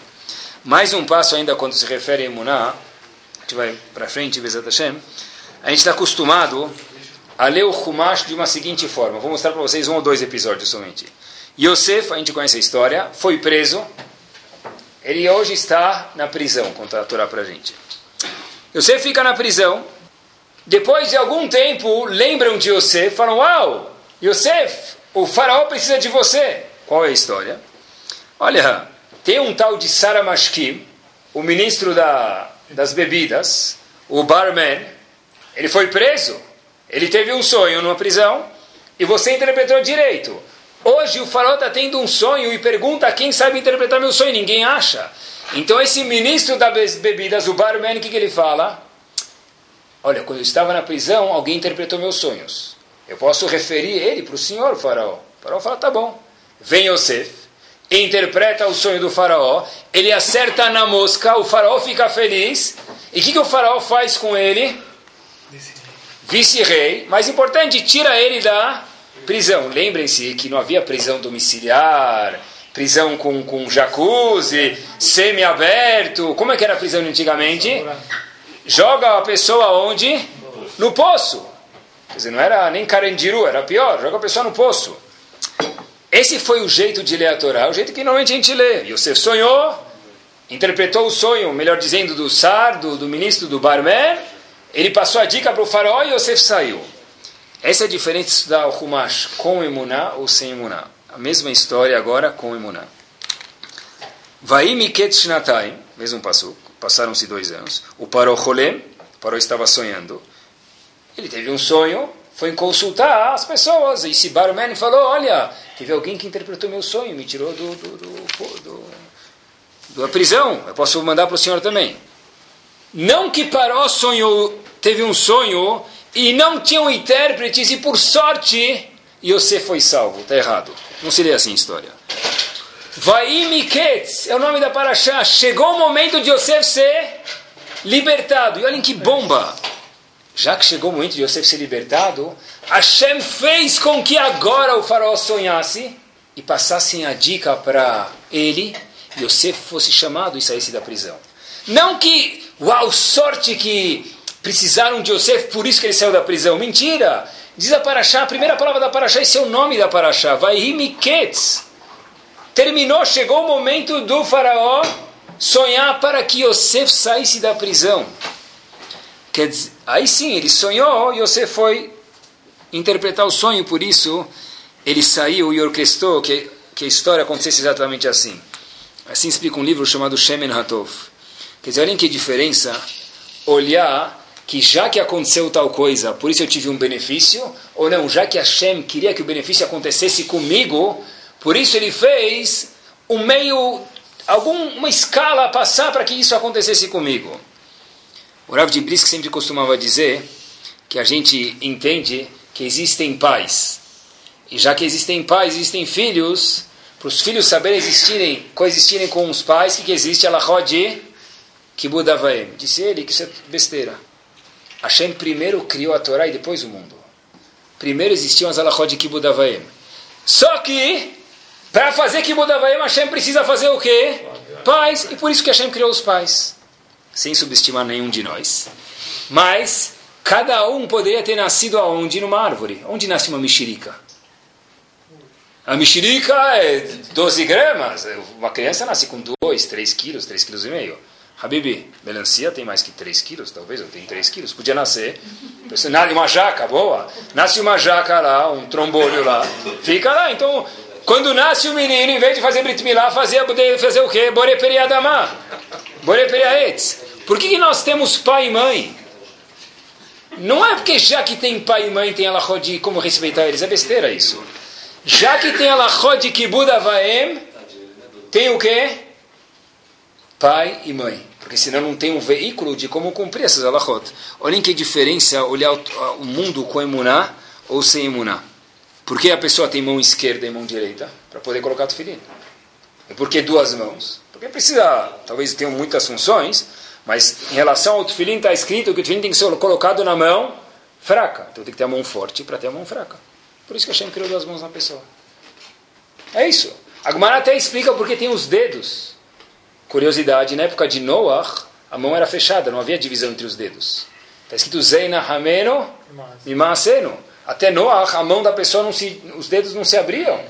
Mais um passo ainda quando se refere a emuná, a gente vai para frente, Bezat Hashem, a gente está acostumado a ler o Humash de uma seguinte forma. Vou mostrar para vocês um ou dois episódios somente. Yosef, a gente conhece a história, foi preso, ele hoje está na prisão, conta a Torá para a gente. Yosef fica na prisão. Depois de algum tempo, lembram de Yosef, falam: Uau, Yosef, o faraó precisa de você. Qual é a história? Olha, tem um tal de Sara Mashkim, o ministro da, das bebidas, o barman. Ele foi preso. Ele teve um sonho numa prisão e você interpretou direito. Hoje o faraó está tendo um sonho e pergunta quem sabe interpretar meu sonho. Ninguém acha. Então esse ministro das bebidas, o barman, o que, que ele fala? Olha, quando eu estava na prisão, alguém interpretou meus sonhos. Eu posso referir ele para o senhor, faraó. O faraó fala, tá bom. Vem Yosef, interpreta o sonho do faraó, ele acerta na mosca, o faraó fica feliz. E o que, que o faraó faz com ele? Vice-rei. Mais importante, tira ele da prisão. Lembrem-se que não havia prisão domiciliar, prisão com, com jacuzzi, semi-aberto. Como é que era a prisão antigamente? Joga a pessoa onde? No poço. Quer dizer, não era nem carandiru, era pior. Joga a pessoa no poço. Esse foi o jeito de ler a Torá, o jeito que normalmente a gente lê. Yosef sonhou, interpretou o sonho, melhor dizendo, do Sar, do, do ministro do Barmer. Ele passou a dica para o faraó e Yosef saiu. Essa é a diferença de estudar o Humash com Emuná ou sem Emuná. A mesma história agora com Emuná. Vai Miket mesmo passou, passaram-se dois anos. O Paró Cholem, o Paró estava sonhando. Ele teve um sonho, foi consultar as pessoas. E esse barman falou: Olha, teve alguém que interpretou meu sonho, me tirou do, do, do, do da prisão. Eu posso mandar para o senhor também. Não que Paró sonhou, teve um sonho e não tinham intérpretes, e por sorte, Yosef foi salvo. Está errado. Não seria assim a história. Vaimiketz é o nome da Paraxá. Chegou o momento de Yosef ser libertado. E olhem que bomba! Já que chegou o momento de Yosef ser libertado, Hashem fez com que agora o faraó sonhasse e passassem a dica para ele, Yosef fosse chamado e saísse da prisão. Não que, uau, sorte que precisaram de Yosef, por isso que ele saiu da prisão. Mentira! Diz a Paraxá, a primeira palavra da Paraxá, esse é o nome da Paraxá. Vai Miketz. Terminou, chegou o momento do faraó sonhar para que Yosef saísse da prisão. Quer dizer, aí sim, ele sonhou, Yosef foi interpretar o sonho, por isso ele saiu e orquestrou que, que a história acontecesse exatamente assim. Assim explica um livro chamado Shemen Hatov. Quer dizer, olhem que diferença olhar que já que aconteceu tal coisa, por isso eu tive um benefício, ou não, já que Hashem queria que o benefício acontecesse comigo, por isso ele fez um meio, alguma escala a passar para que isso acontecesse comigo. O Rav de Brisk sempre costumava dizer que a gente entende que existem pais. E já que existem pais, existem filhos, para os filhos saberem existirem, coexistirem com os pais, que, que existe? Ela rode Kibudavaem. Disse ele que isso é besteira. Hashem primeiro criou a Torá e depois o mundo. Primeiro existiam as alahot de Kibbutz Avaim. Só que, para fazer Kibbutz Avaim, Hashem precisa fazer o quê? Pais. E por isso que Hashem criou os pais. Sem subestimar nenhum de nós. Mas, cada um poderia ter nascido aonde? Numa árvore. Onde nasce uma mexerica? A mexerica é 12 gramas. Uma criança nasce com 2, 3 quilos, 3 quilos e meio. Habibi, melancia tem mais que 3 quilos, talvez eu tenho 3 quilos. Podia nascer. Nasce uma jaca, boa. Nasce uma jaca lá, um trombolho lá. Fica lá. Então, quando nasce o menino, em vez de fazer Brit Milá, fazia, fazer o quê? Boreperiadamá. Boreperiaetz. Por que, que nós temos pai e mãe? Não é porque já que tem pai e mãe, tem alahó de como respeitar eles. É besteira isso. Já que tem alahó de kibuda vaem, tem o quê? Pai e mãe porque senão não tem um veículo de como cumprir essas alahot. Olhem que diferença olhar o mundo com emuná ou sem emuná. Por que a pessoa tem mão esquerda e mão direita? Para poder colocar tefilim. E por que duas mãos? Porque precisa, talvez tenham muitas funções, mas em relação ao tefilim está escrito que o tefilim tem que ser colocado na mão fraca. Então tem que ter a mão forte para ter a mão fraca. Por isso que Hashem criou duas mãos na pessoa. É isso. A Gemara até explica porque tem os dedos. Curiosidade, na época de Noah, a mão era fechada, não havia divisão entre os dedos. Está escrito Zeina Hameno Mimaseno. Até Noah, a mão da pessoa, não se, os dedos não se abriam.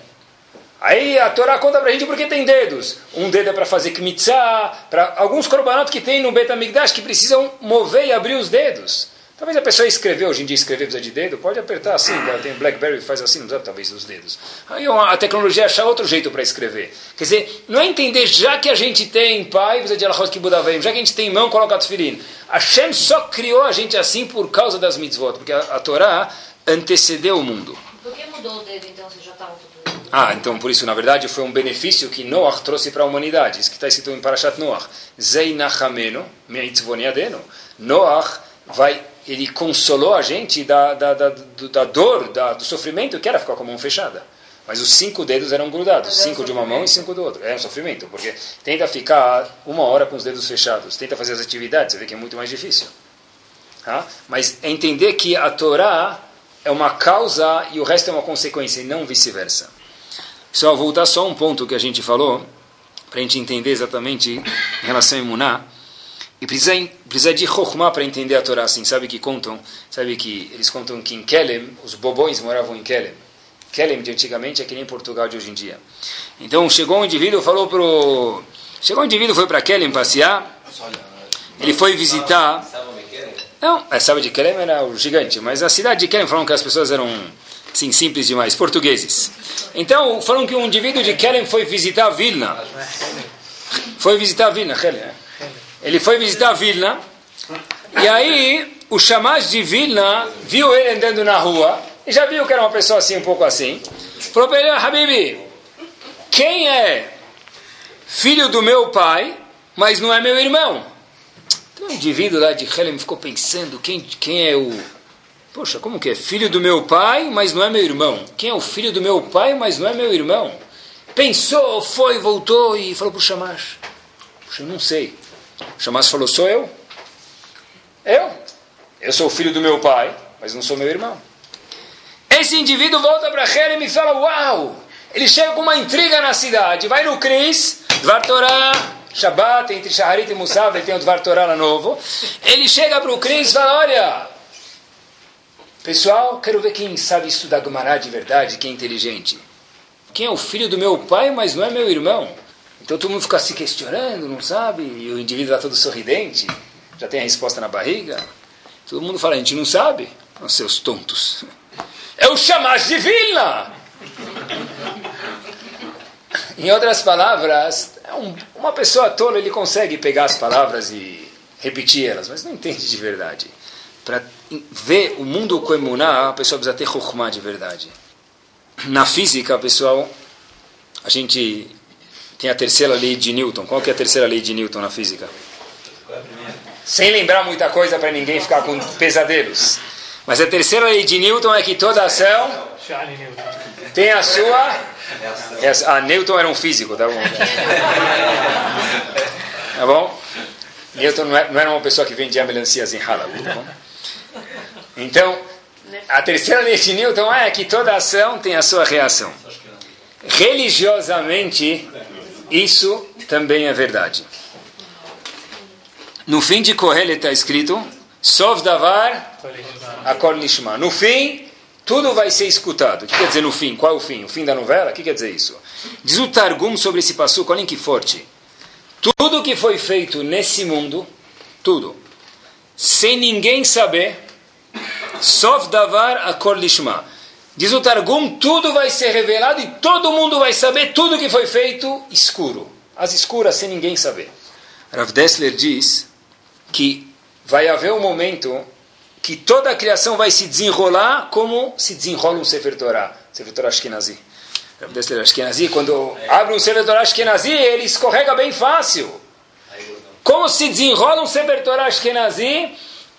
Aí a Torá conta para a gente porque tem dedos. Um dedo é para fazer kmitzah, para alguns korbanot que tem no Betamigdash que precisam mover e abrir os dedos. Talvez a pessoa escrever, hoje em dia escrever precisa de dedo, pode apertar assim, tem Blackberry que faz assim, não precisa talvez os dedos. Aí a tecnologia achar outro jeito para escrever. Quer dizer, não é entender, já que a gente tem pai, precisa de Alahot Kibudavim, já que a gente tem mão, coloca Tufilin. Hashem só criou a gente assim por causa das mitzvot, porque a, a Torá antecedeu o mundo. Por que mudou o dedo então, se já está no futuro? Ah, então por isso, na verdade, foi um benefício que Noah trouxe para a humanidade. Isso que está escrito em Parashat Noach. Zeinachameno meitzvoniadeno. Noach vai ele consolou a gente da, da, da, da dor, da, do sofrimento que era ficar com a mão fechada. Mas os cinco dedos eram grudados, cinco de uma mão e cinco do outro. É um sofrimento, porque tenta ficar uma hora com os dedos fechados, tenta fazer as atividades, você vê que é muito mais difícil. Tá? Mas é entender que a Torá é uma causa e o resto é uma consequência, e não vice-versa. Só voltar só um ponto que a gente falou, para a gente entender exatamente em relação a Imuná. E precisa, precisa de Chokhmah para entender a Torá assim. Sabe que contam? Sabe que eles contam que em Kelem, os bobões moravam em Kelem. Kelem de antigamente é que nem Portugal de hoje em dia. Então chegou um indivíduo, falou pro. Chegou um indivíduo, foi para Kelem passear. Ele foi visitar. Não, a sábado de Kelem era o gigante, mas a cidade de Kelem falaram que as pessoas eram sim, simples demais, portugueses. Então, falaram que um indivíduo de Kelem foi visitar Vilna. Foi visitar Vilna, Kelem. Ele foi visitar Vilna, e aí o chamaz de Vilna viu ele andando na rua, e já viu que era uma pessoa assim, um pouco assim. Falou para ele, ah, Habibi, quem é filho do meu pai, mas não é meu irmão? Então o indivíduo lá de Helem ficou pensando, quem, quem é o... Poxa, como que é? Filho do meu pai, mas não é meu irmão. Quem é o filho do meu pai, mas não é meu irmão? Pensou, foi, voltou e falou para o Shamash. Puxa, não sei. Shamash falou: Sou eu. Eu. Eu sou o filho do meu pai, mas não sou meu irmão. Esse indivíduo volta para Herem e fala: Uau! Ele chega com uma intriga na cidade, vai no Cris, Dvar Torah, Shabbat, entre Shaharit e Musaf, ele tem o Dvar Torah lá novo. Ele chega para o Cris e fala: Olha, pessoal, quero ver quem sabe estudar Gumará de verdade, quem é inteligente. Quem é o filho do meu pai, mas não é meu irmão? Então todo mundo fica se questionando, não sabe? E o indivíduo está todo sorridente, já tem a resposta na barriga. Todo mundo fala, a gente não sabe. Os seus tontos. É o chamaz de Vilna! <laughs> em outras palavras, é um, uma pessoa tola, ele consegue pegar as palavras e repetir elas, mas não entende de verdade. para ver o mundo com a pessoa precisa ter chokhmah de verdade. Na física, pessoal, a gente tem a terceira lei de Newton. Qual que é a terceira lei de Newton na física? Sem lembrar muita coisa para ninguém ficar com pesadelos. Mas a terceira lei de Newton é que toda ação tem a sua. A Newton era um físico, tá bom? <laughs> Tá bom? Newton não era uma pessoa que vendia melancias em Halab, tá bom? Então, a terceira lei de Newton é que toda ação tem a sua reação. Religiosamente, isso também é verdade. No fim de Kohelet está escrito Sov Davar Akol Nishma. No fim, tudo vai ser escutado. O que quer dizer no fim? Qual é o fim? O fim da novela? O que quer dizer isso? Diz o Targum sobre esse passo, olhem que forte. Tudo que foi feito nesse mundo, tudo, sem ninguém saber, Sof Davar Akor Lishma. Diz o Targum, tudo vai ser revelado e todo mundo vai saber tudo que foi feito escuro. As escuras, sem ninguém saber. Rav Dessler diz que vai haver um momento que toda a criação vai se desenrolar como se desenrola um Sefer Torah. Sefer Torah Ashkenazi. Rav Dessler Ashkenazi, quando abre um Sefer Torah Ashkenazi, ele escorrega bem fácil. Como se desenrola um Sefer Torah Ashkenazi,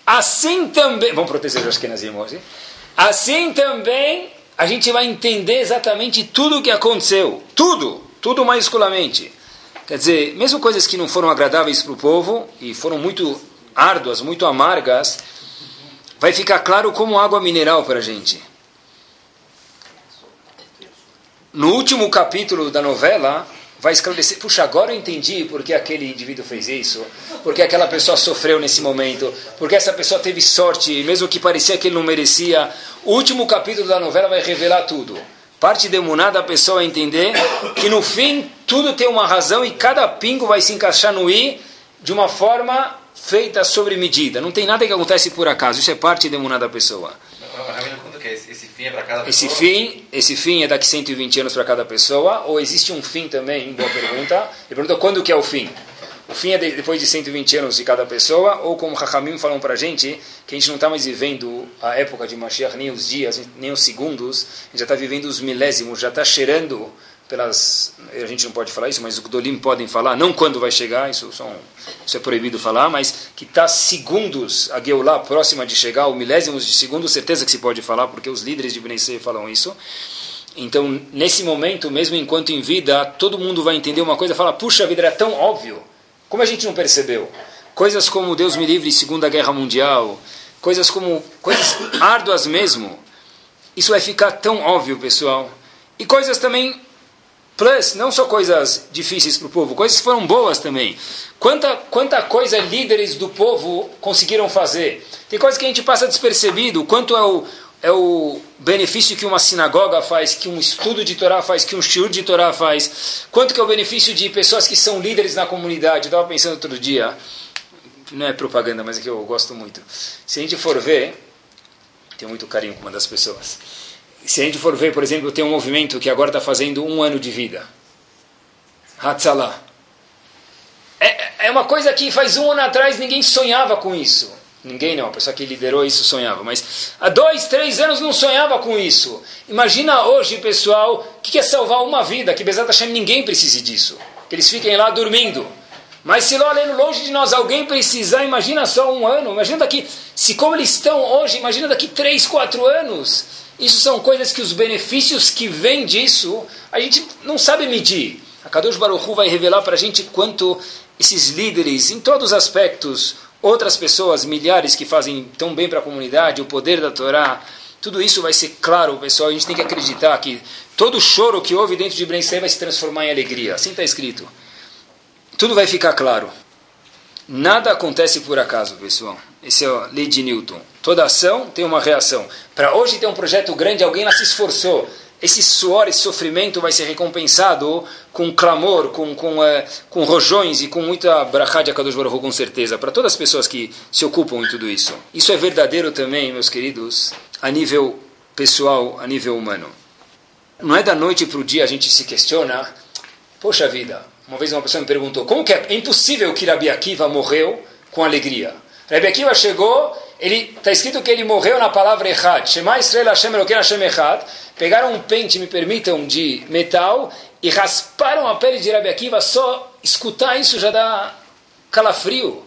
assim também... Vamos proteger o Ashkenazi hoje. Assim também a gente vai entender exatamente tudo o que aconteceu. Tudo. Tudo maiusculamente. Quer dizer, mesmo coisas que não foram agradáveis para o povo e foram muito árduas, muito amargas, vai ficar claro como água mineral para a gente. No último capítulo da novela, vai esclarecer, puxa, agora eu entendi por que aquele indivíduo fez isso, porque aquela pessoa sofreu nesse momento, porque essa pessoa teve sorte, mesmo que parecia que ele não merecia. O último capítulo da novela vai revelar tudo. Parte demonada a pessoa entender que no fim tudo tem uma razão e cada pingo vai se encaixar no i de uma forma feita sobre medida. Não tem nada que acontece por acaso. Isso é parte demonada da pessoa. Esse fim é para cada esse fim, esse fim é daqui 120 anos para cada pessoa, ou existe um fim também? Boa pergunta. Ele perguntou quando que é o fim. O fim é de, depois de 120 anos de cada pessoa, ou como Hachamim falam para a gente, que a gente não está mais vivendo a época de Mashiach, nem os dias, nem os segundos, a gente já está vivendo os milésimos, já está cheirando pelas a gente não pode falar isso, mas os Gdolim podem falar, não quando vai chegar, isso, são, isso é proibido falar, mas que está segundos a Geulah próxima de chegar, o milésimos de segundo, certeza que se pode falar, porque os líderes de Bnei falam isso. Então, nesse momento, mesmo enquanto em vida, todo mundo vai entender uma coisa, fala, puxa, vida era tão óbvio, como a gente não percebeu? Coisas como Deus me livre, Segunda Guerra Mundial, coisas como, coisas <coughs> árduas mesmo, isso vai ficar tão óbvio, pessoal. E coisas também Plus, não só coisas difíceis para o povo, coisas que foram boas também. Quanta, quanta coisa líderes do povo conseguiram fazer. Tem coisas que a gente passa despercebido. Quanto é o, é o benefício que uma sinagoga faz, que um estudo de Torá faz, que um shiur de Torá faz. Quanto que é o benefício de pessoas que são líderes na comunidade. Eu estava pensando outro dia, não é propaganda, mas é que eu gosto muito. Se a gente for ver, tenho muito carinho com uma das pessoas se a gente for ver, por exemplo, tem um movimento que agora está fazendo um ano de vida. Hatzalah. É, é uma coisa que faz um ano atrás ninguém sonhava com isso. Ninguém não, a pessoa que liderou isso sonhava. Mas há dois, três anos não sonhava com isso. Imagina hoje, pessoal, o que é salvar uma vida? Que Bezat Hashem ninguém precise disso. Que eles fiquem lá dormindo. Mas se lá longe de nós alguém precisar, imagina só um ano. Imagina daqui, se como eles estão hoje, imagina daqui três, quatro anos. Isso são coisas que os benefícios que vêm disso, a gente não sabe medir. A Kadosh Baruch Hu vai revelar para a gente quanto esses líderes, em todos os aspectos, outras pessoas, milhares que fazem tão bem para a comunidade, o poder da Torá, tudo isso vai ser claro, pessoal. A gente tem que acreditar que todo choro que houve dentro de Brensei vai se transformar em alegria. Assim está escrito. Tudo vai ficar claro. Nada acontece por acaso, pessoal. Esse é a lei de Newton. Toda ação tem uma reação. Para hoje ter um projeto grande, alguém lá se esforçou. Esse suor, esse sofrimento vai ser recompensado com clamor, com, com, uh, com rojões e com muita brachá de Akadosh Baruch com certeza, para todas as pessoas que se ocupam em tudo isso. Isso é verdadeiro também, meus queridos, a nível pessoal, a nível humano. Não é da noite para o dia a gente se questiona, poxa vida, uma vez uma pessoa me perguntou, como que é, é impossível que Rabi Akiva morreu com alegria? Rebbe Akiva chegou ele está escrito que ele morreu na palavra Echad. Shema Israel Hashem Hashem Echad. Pegaram um pente, me permitam, de metal e rasparam a pele de Rabi Akiva. Só escutar isso já dá calafrio.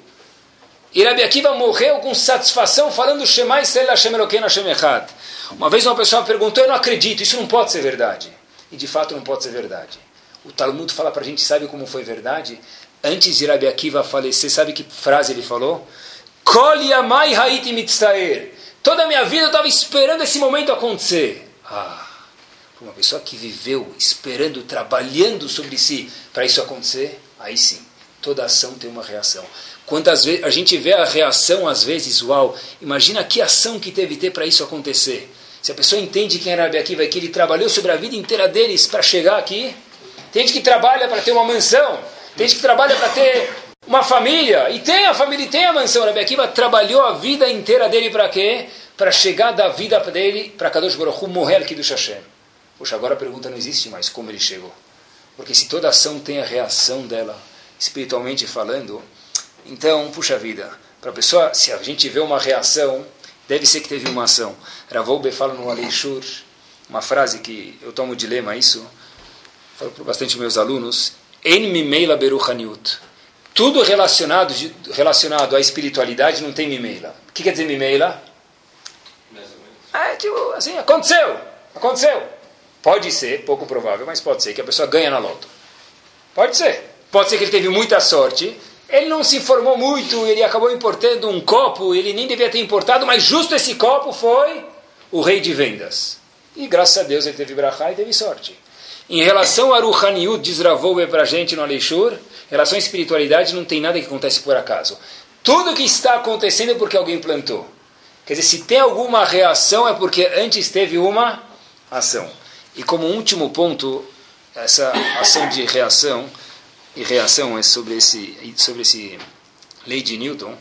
E Rabi Akiva morreu com satisfação falando Shema Israel Hashem Hashem Echad. Uma vez uma pessoa perguntou, eu não acredito, isso não pode ser verdade. E de fato não pode ser verdade. O Talmud fala para a gente, sabe como foi verdade? Antes de Rabi Akiva falecer, sabe que frase ele falou? Kol yamai haiti mitztaer. Toda a minha vida eu estava esperando esse momento acontecer. Ah, uma pessoa que viveu esperando, trabalhando sobre si para isso acontecer, aí sim, toda ação tem uma reação. Quantas vezes a gente vê a reação, às vezes, uau, imagina que ação que teve ter para isso acontecer. Se a pessoa entende quem era Rabi Akiva, que ele trabalhou sobre a vida inteira deles para chegar aqui, tem gente que trabalha para ter uma mansão, tem gente que trabalha para ter uma família, e tem a família e tem a mansão. Rabi Akiva trabalhou a vida inteira dele para quê? Para chegar da vida dele para Kadosh Baruch Hu, morrer aqui do Hashem. Poxa, agora a pergunta não existe mais, como ele chegou? Porque se toda ação tem a reação dela, espiritualmente falando, então, puxa vida, para a pessoa, se a gente vê uma reação, deve ser que teve uma ação. Ravolbe fala no Aleishur, uma frase que eu tomo de lema isso, falo para bastante meus alunos, En mimeila beruchaniut tudo relacionado, relacionado à espiritualidade não tem mimeila. O que quer dizer mimeila? É, tipo, assim, aconteceu, aconteceu. Pode ser, pouco provável, mas pode ser que a pessoa ganha na loto. Pode ser. Pode ser que ele teve muita sorte, ele não se informou muito, ele acabou importando um copo, ele nem devia ter importado, mas justo esse copo foi o rei de vendas. E graças a Deus ele teve brachá e teve sorte. Em relação a Ruhaniut, desravou para a gente no Aleixur, relação à espiritualidade não tem nada que acontece por acaso. Tudo que está acontecendo é porque alguém plantou. Quer dizer, se tem alguma reação é porque antes teve uma ação. E como último ponto, essa ação de reação e reação é sobre esse sobre esse lei de Newton.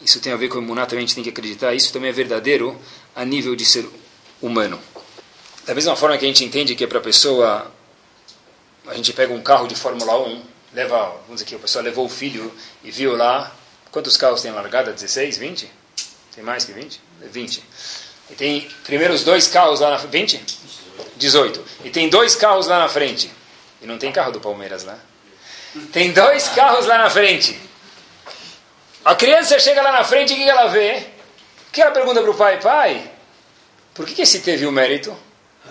Isso tem a ver com o Muná, a gente tem que acreditar. Isso também é verdadeiro a nível de ser humano. Da mesma forma que a gente entende que para a pessoa, a gente pega um carro de Fórmula 1, leva, vamos dizer que a pessoa levou o filho e viu lá, quantos carros tem largada? 16, 20? Tem mais que 20? 20. E tem primeiro os dois carros lá na frente, 20? 18. E tem dois carros lá na frente. E não tem carro do Palmeiras lá. Tem dois carros lá na frente. A criança chega lá na frente e o que ela vê? O que ela pergunta para o pai? Pai, por que, que esse teve o mérito?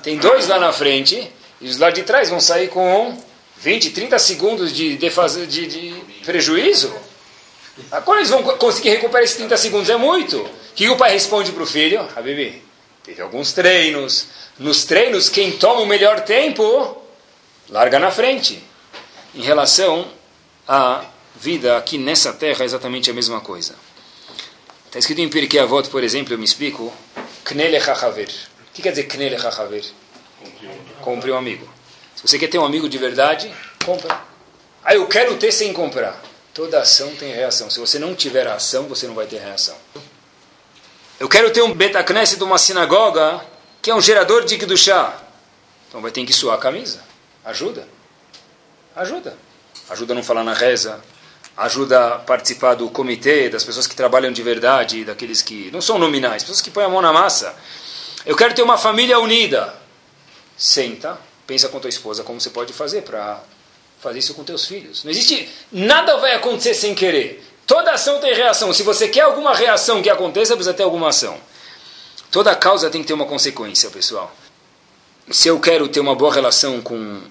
Tem dois lá na frente e os lá de trás vão sair com 20, 30 segundos de, de, de, de prejuízo, ah, quando eles vão conseguir recuperar esses 30 segundos? É muito. O que o pai responde para o filho? Ah, bebê, teve alguns treinos. Nos treinos, quem toma o melhor tempo, larga na frente. Em relação à vida aqui nessa terra, é exatamente a mesma coisa. Está escrito em Pirkei Avot, por exemplo, eu me explico, Knele Chachaver. O que quer dizer Knele Chachaver? Compre um amigo. Se você quer ter um amigo de verdade, compra. Ah, eu quero ter sem comprar. Toda ação tem reação. Se você não tiver ação, você não vai ter reação. Eu quero ter um Betacneset, uma sinagoga, que é um gerador de chá. Então vai ter que suar a camisa. Ajuda. Ajuda. Ajuda a não falar na reza. Ajuda a participar do comitê, das pessoas que trabalham de verdade, daqueles que não são nominais, pessoas que põem a mão na massa. Eu quero ter uma família unida. Senta, Pensa com tua esposa como você pode fazer para fazer isso com teus filhos. Não existe nada vai acontecer sem querer. Toda ação tem reação. Se você quer alguma reação que aconteça, precisa ter alguma ação. Toda causa tem que ter uma consequência, pessoal. Se eu quero ter uma boa relação com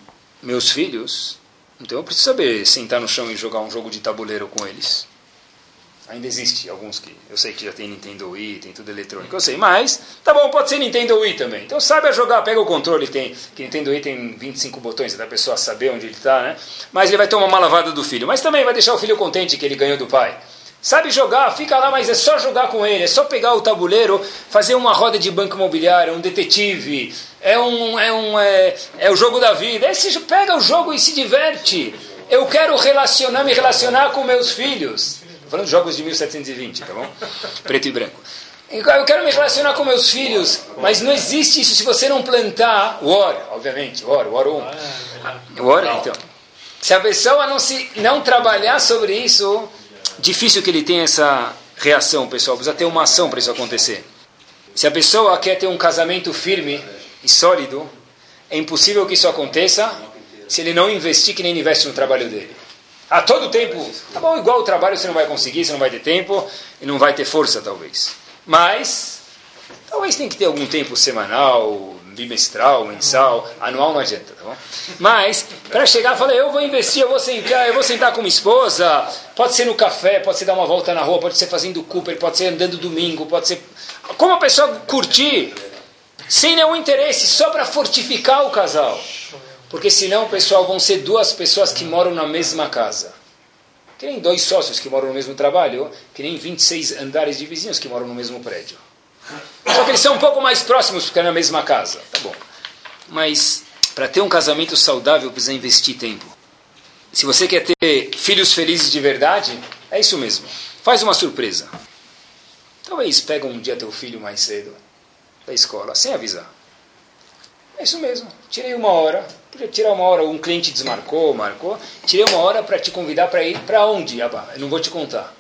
meus filhos, então eu preciso saber sentar no chão e jogar um jogo de tabuleiro com eles. Ainda existe alguns que eu sei que já tem Nintendo Wii, tem tudo eletrônico, eu sei, mas tá bom, pode ser Nintendo Wii também. Então sabe a jogar, pega o controle, tem que Nintendo Wii tem 25 botões, até a pessoa saber onde ele está, né? Mas ele vai ter uma lavada do filho, mas também vai deixar o filho contente que ele ganhou do pai. Sabe jogar, fica lá, mas é só jogar com ele, é só pegar o tabuleiro, fazer uma roda de banco imobiliário, um detetive, é um é um é, é o jogo da vida. Esse pega o jogo e se diverte. Eu quero relacionar, me relacionar com meus filhos falando de jogos de 1720, tá bom? Preto e branco. Eu quero me relacionar com meus filhos, mas não existe isso se você não plantar o oro, obviamente, o oro, o oro 1. O oro, então. Se a pessoa não, se, não trabalhar sobre isso, difícil que ele tenha essa reação, pessoal, precisa ter uma ação para isso acontecer. Se a pessoa quer ter um casamento firme e sólido, é impossível que isso aconteça se ele não investir que nem investe no trabalho dele. A todo tempo, tá bom, igual o trabalho você não vai conseguir, você não vai ter tempo e não vai ter força, talvez. Mas, talvez tenha que ter algum tempo semanal, bimestral, mensal, anual não adianta, tá bom? Mas, para chegar, falei, eu vou investir, eu vou sentar, eu vou sentar com minha esposa, pode ser no café, pode ser dar uma volta na rua, pode ser fazendo Cooper, pode ser andando domingo, pode ser... Como a pessoa curtir, sem nenhum interesse, só para fortificar o casal. Porque senão, pessoal, vão ser duas pessoas que moram na mesma casa. Que nem dois sócios que moram no mesmo trabalho, que nem 26 andares de vizinhos que moram no mesmo prédio. Só que eles são um pouco mais próximos porque é na mesma casa. Tá bom. Mas para ter um casamento saudável precisa investir tempo. Se você quer ter filhos felizes de verdade, é isso mesmo. Faz uma surpresa. Talvez pega um dia teu filho mais cedo da escola, sem avisar. É isso mesmo. Tirei uma hora. Podia tirar uma hora, um cliente desmarcou, marcou. Tirei uma hora para te convidar para ir para onde, Abba? Eu não vou te contar.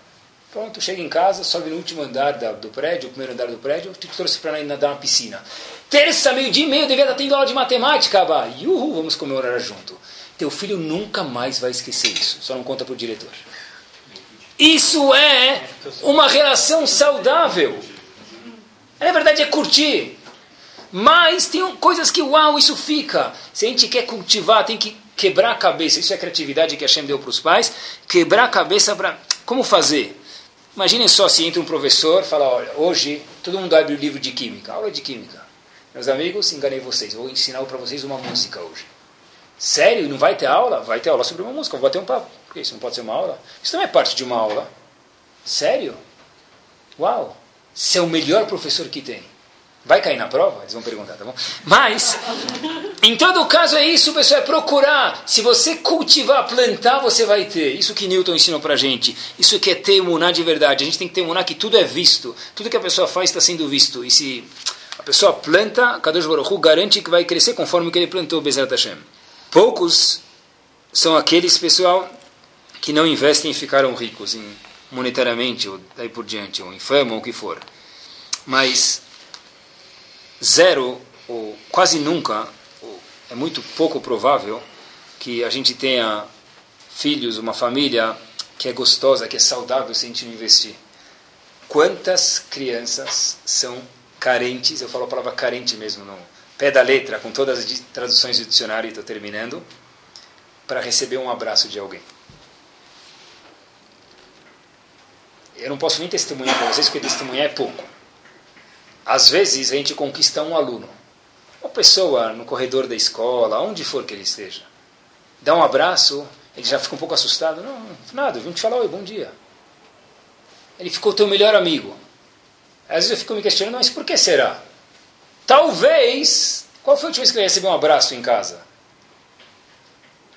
Pronto, chega em casa, sobe no último andar da, do prédio, o primeiro andar do prédio, te trouxe para nadar na piscina. Terça, meio-dia e meio, devia estar tendo aula de matemática, Abba. Yuhu, vamos comemorar junto. Teu filho nunca mais vai esquecer isso, só não conta para o diretor. Isso é uma relação saudável. Na verdade é curtir. Mas tem coisas que, uau, isso fica. Se a gente quer cultivar, tem que quebrar a cabeça. Isso é a criatividade que a Hashem deu para os pais. Quebrar a cabeça para... Como fazer? Imaginem só se entra um professor e fala, olha, hoje todo mundo abre o livro de química, aula de química. Meus amigos, enganei vocês, vou ensinar para vocês uma música hoje. Sério? Não vai ter aula? Vai ter aula sobre uma música, vou bater um papo. Por que isso não pode ser uma aula? Isso não é parte de uma aula. Sério? Uau! Você é o melhor professor que tem. Vai cair na prova? Eles vão perguntar, tá bom? Mas, em todo caso é isso, pessoal, é procurar. Se você cultivar, plantar, você vai ter. Isso que Newton ensinou pra gente. Isso que é ter muná de verdade. A gente tem que ter muná que tudo é visto. Tudo que a pessoa faz está sendo visto. E se a pessoa planta, Kadosh Baruch Hu garante que vai crescer conforme que ele plantou, Bezerra Hashem. Poucos são aqueles, pessoal, que não investem e ficaram ricos monetariamente, ou daí por diante, ou em fama, ou o que for. Mas zero, ou quase nunca, ou é muito pouco provável que a gente tenha filhos, uma família que é gostosa, que é saudável se a gente não investir. Quantas crianças são carentes, eu falo a palavra carente mesmo no pé da letra, com todas as traduções do dicionário, estou terminando, para receber um abraço de alguém. Eu não posso nem testemunhar para vocês, porque testemunhar é pouco. Às vezes a gente conquista um aluno, uma pessoa no corredor da escola, onde for que ele esteja. Dá um abraço, ele já fica um pouco assustado. Não, nada, vim te falar, oi, bom dia. Ele ficou teu melhor amigo. Às vezes eu fico me questionando, mas por que será? Talvez. Qual foi a última vez que ele recebeu um abraço em casa?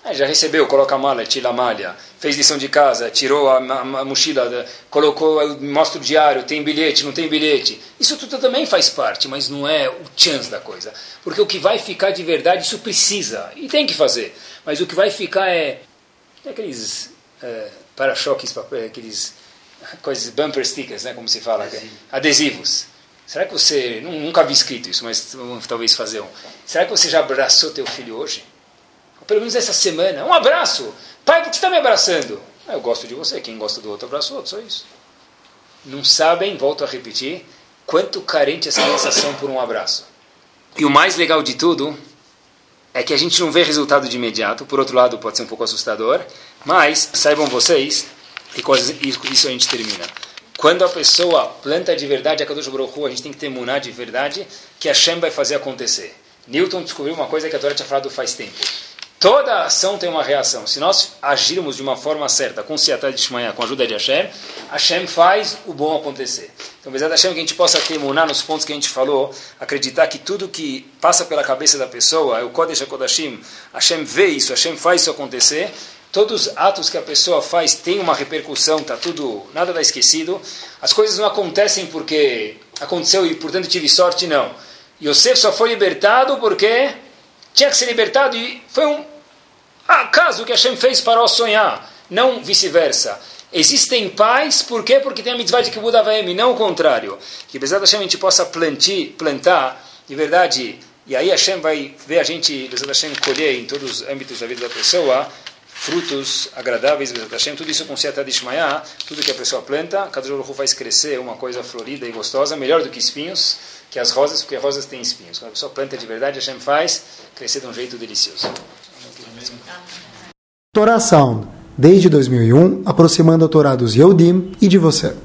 Ah, já recebeu, coloca a mala, tira a malha, fez lição de casa, tirou a, a, a mochila, colocou, mostra o diário, tem bilhete, não tem bilhete. Isso tudo também faz parte, mas não é o chance da coisa. Porque o que vai ficar de verdade, isso precisa, e tem que fazer. Mas o que vai ficar é, é aqueles é, para-choques, aqueles coisas, bumper stickers, né, como se fala, Adesivo. adesivos. Será que você, nunca vi escrito isso, mas talvez fazer um. Será que você já abraçou teu filho hoje? Pelo menos essa semana. Um abraço. Pai, por que está me abraçando? Ah, eu gosto de você. Quem gosta do outro, abraça o outro. Só isso. Não sabem, volto a repetir, quanto carente crianças são por um abraço. E o mais legal de tudo é que a gente não vê resultado de imediato. Por outro lado, pode ser um pouco assustador. Mas, saibam vocês, e com isso a gente termina. Quando a pessoa planta de verdade a Kadosh Baruch a gente tem que ter muná de verdade que a Shem vai fazer acontecer. Newton descobriu uma coisa que a Torá tinha falado faz tempo. Toda ação tem uma reação. Se nós agirmos de uma forma certa, com Siatá de Shmaya, com a ajuda de Hashem, Hashem faz o bom acontecer. Então, apesar de Hashem que a gente possa terminar nos pontos que a gente falou, acreditar que tudo que passa pela cabeça da pessoa é o Kodesh HaKodashim, Hashem vê isso, Hashem faz isso acontecer, todos os atos que a pessoa faz têm uma repercussão, tá tudo, nada está esquecido. As coisas não acontecem porque aconteceu e, portanto, tive sorte, não. Yosef só foi libertado porque tinha que ser libertado e foi um acaso que Hashem fez para o sonhar, não vice-versa. Existem pais, por quê? Porque tem a mitzvah de Kibbutz Avayim, não o contrário. Que Bezat Hashem a gente possa plantir, plantar, de verdade, e aí Hashem vai ver a gente, Bezat Hashem, colher em todos os âmbitos da vida da pessoa, frutos agradáveis, Bezat Hashem, tudo isso com Siata de tudo que a pessoa planta, cada jogo faz crescer uma coisa florida e gostosa, melhor do que espinhos, que as rosas, porque rosas têm espinhos. Quando a pessoa planta de verdade, Hashem faz crescer de um jeito delicioso. Torá Sound, desde 2001, aproximando a Torá dos Yehudim e de você.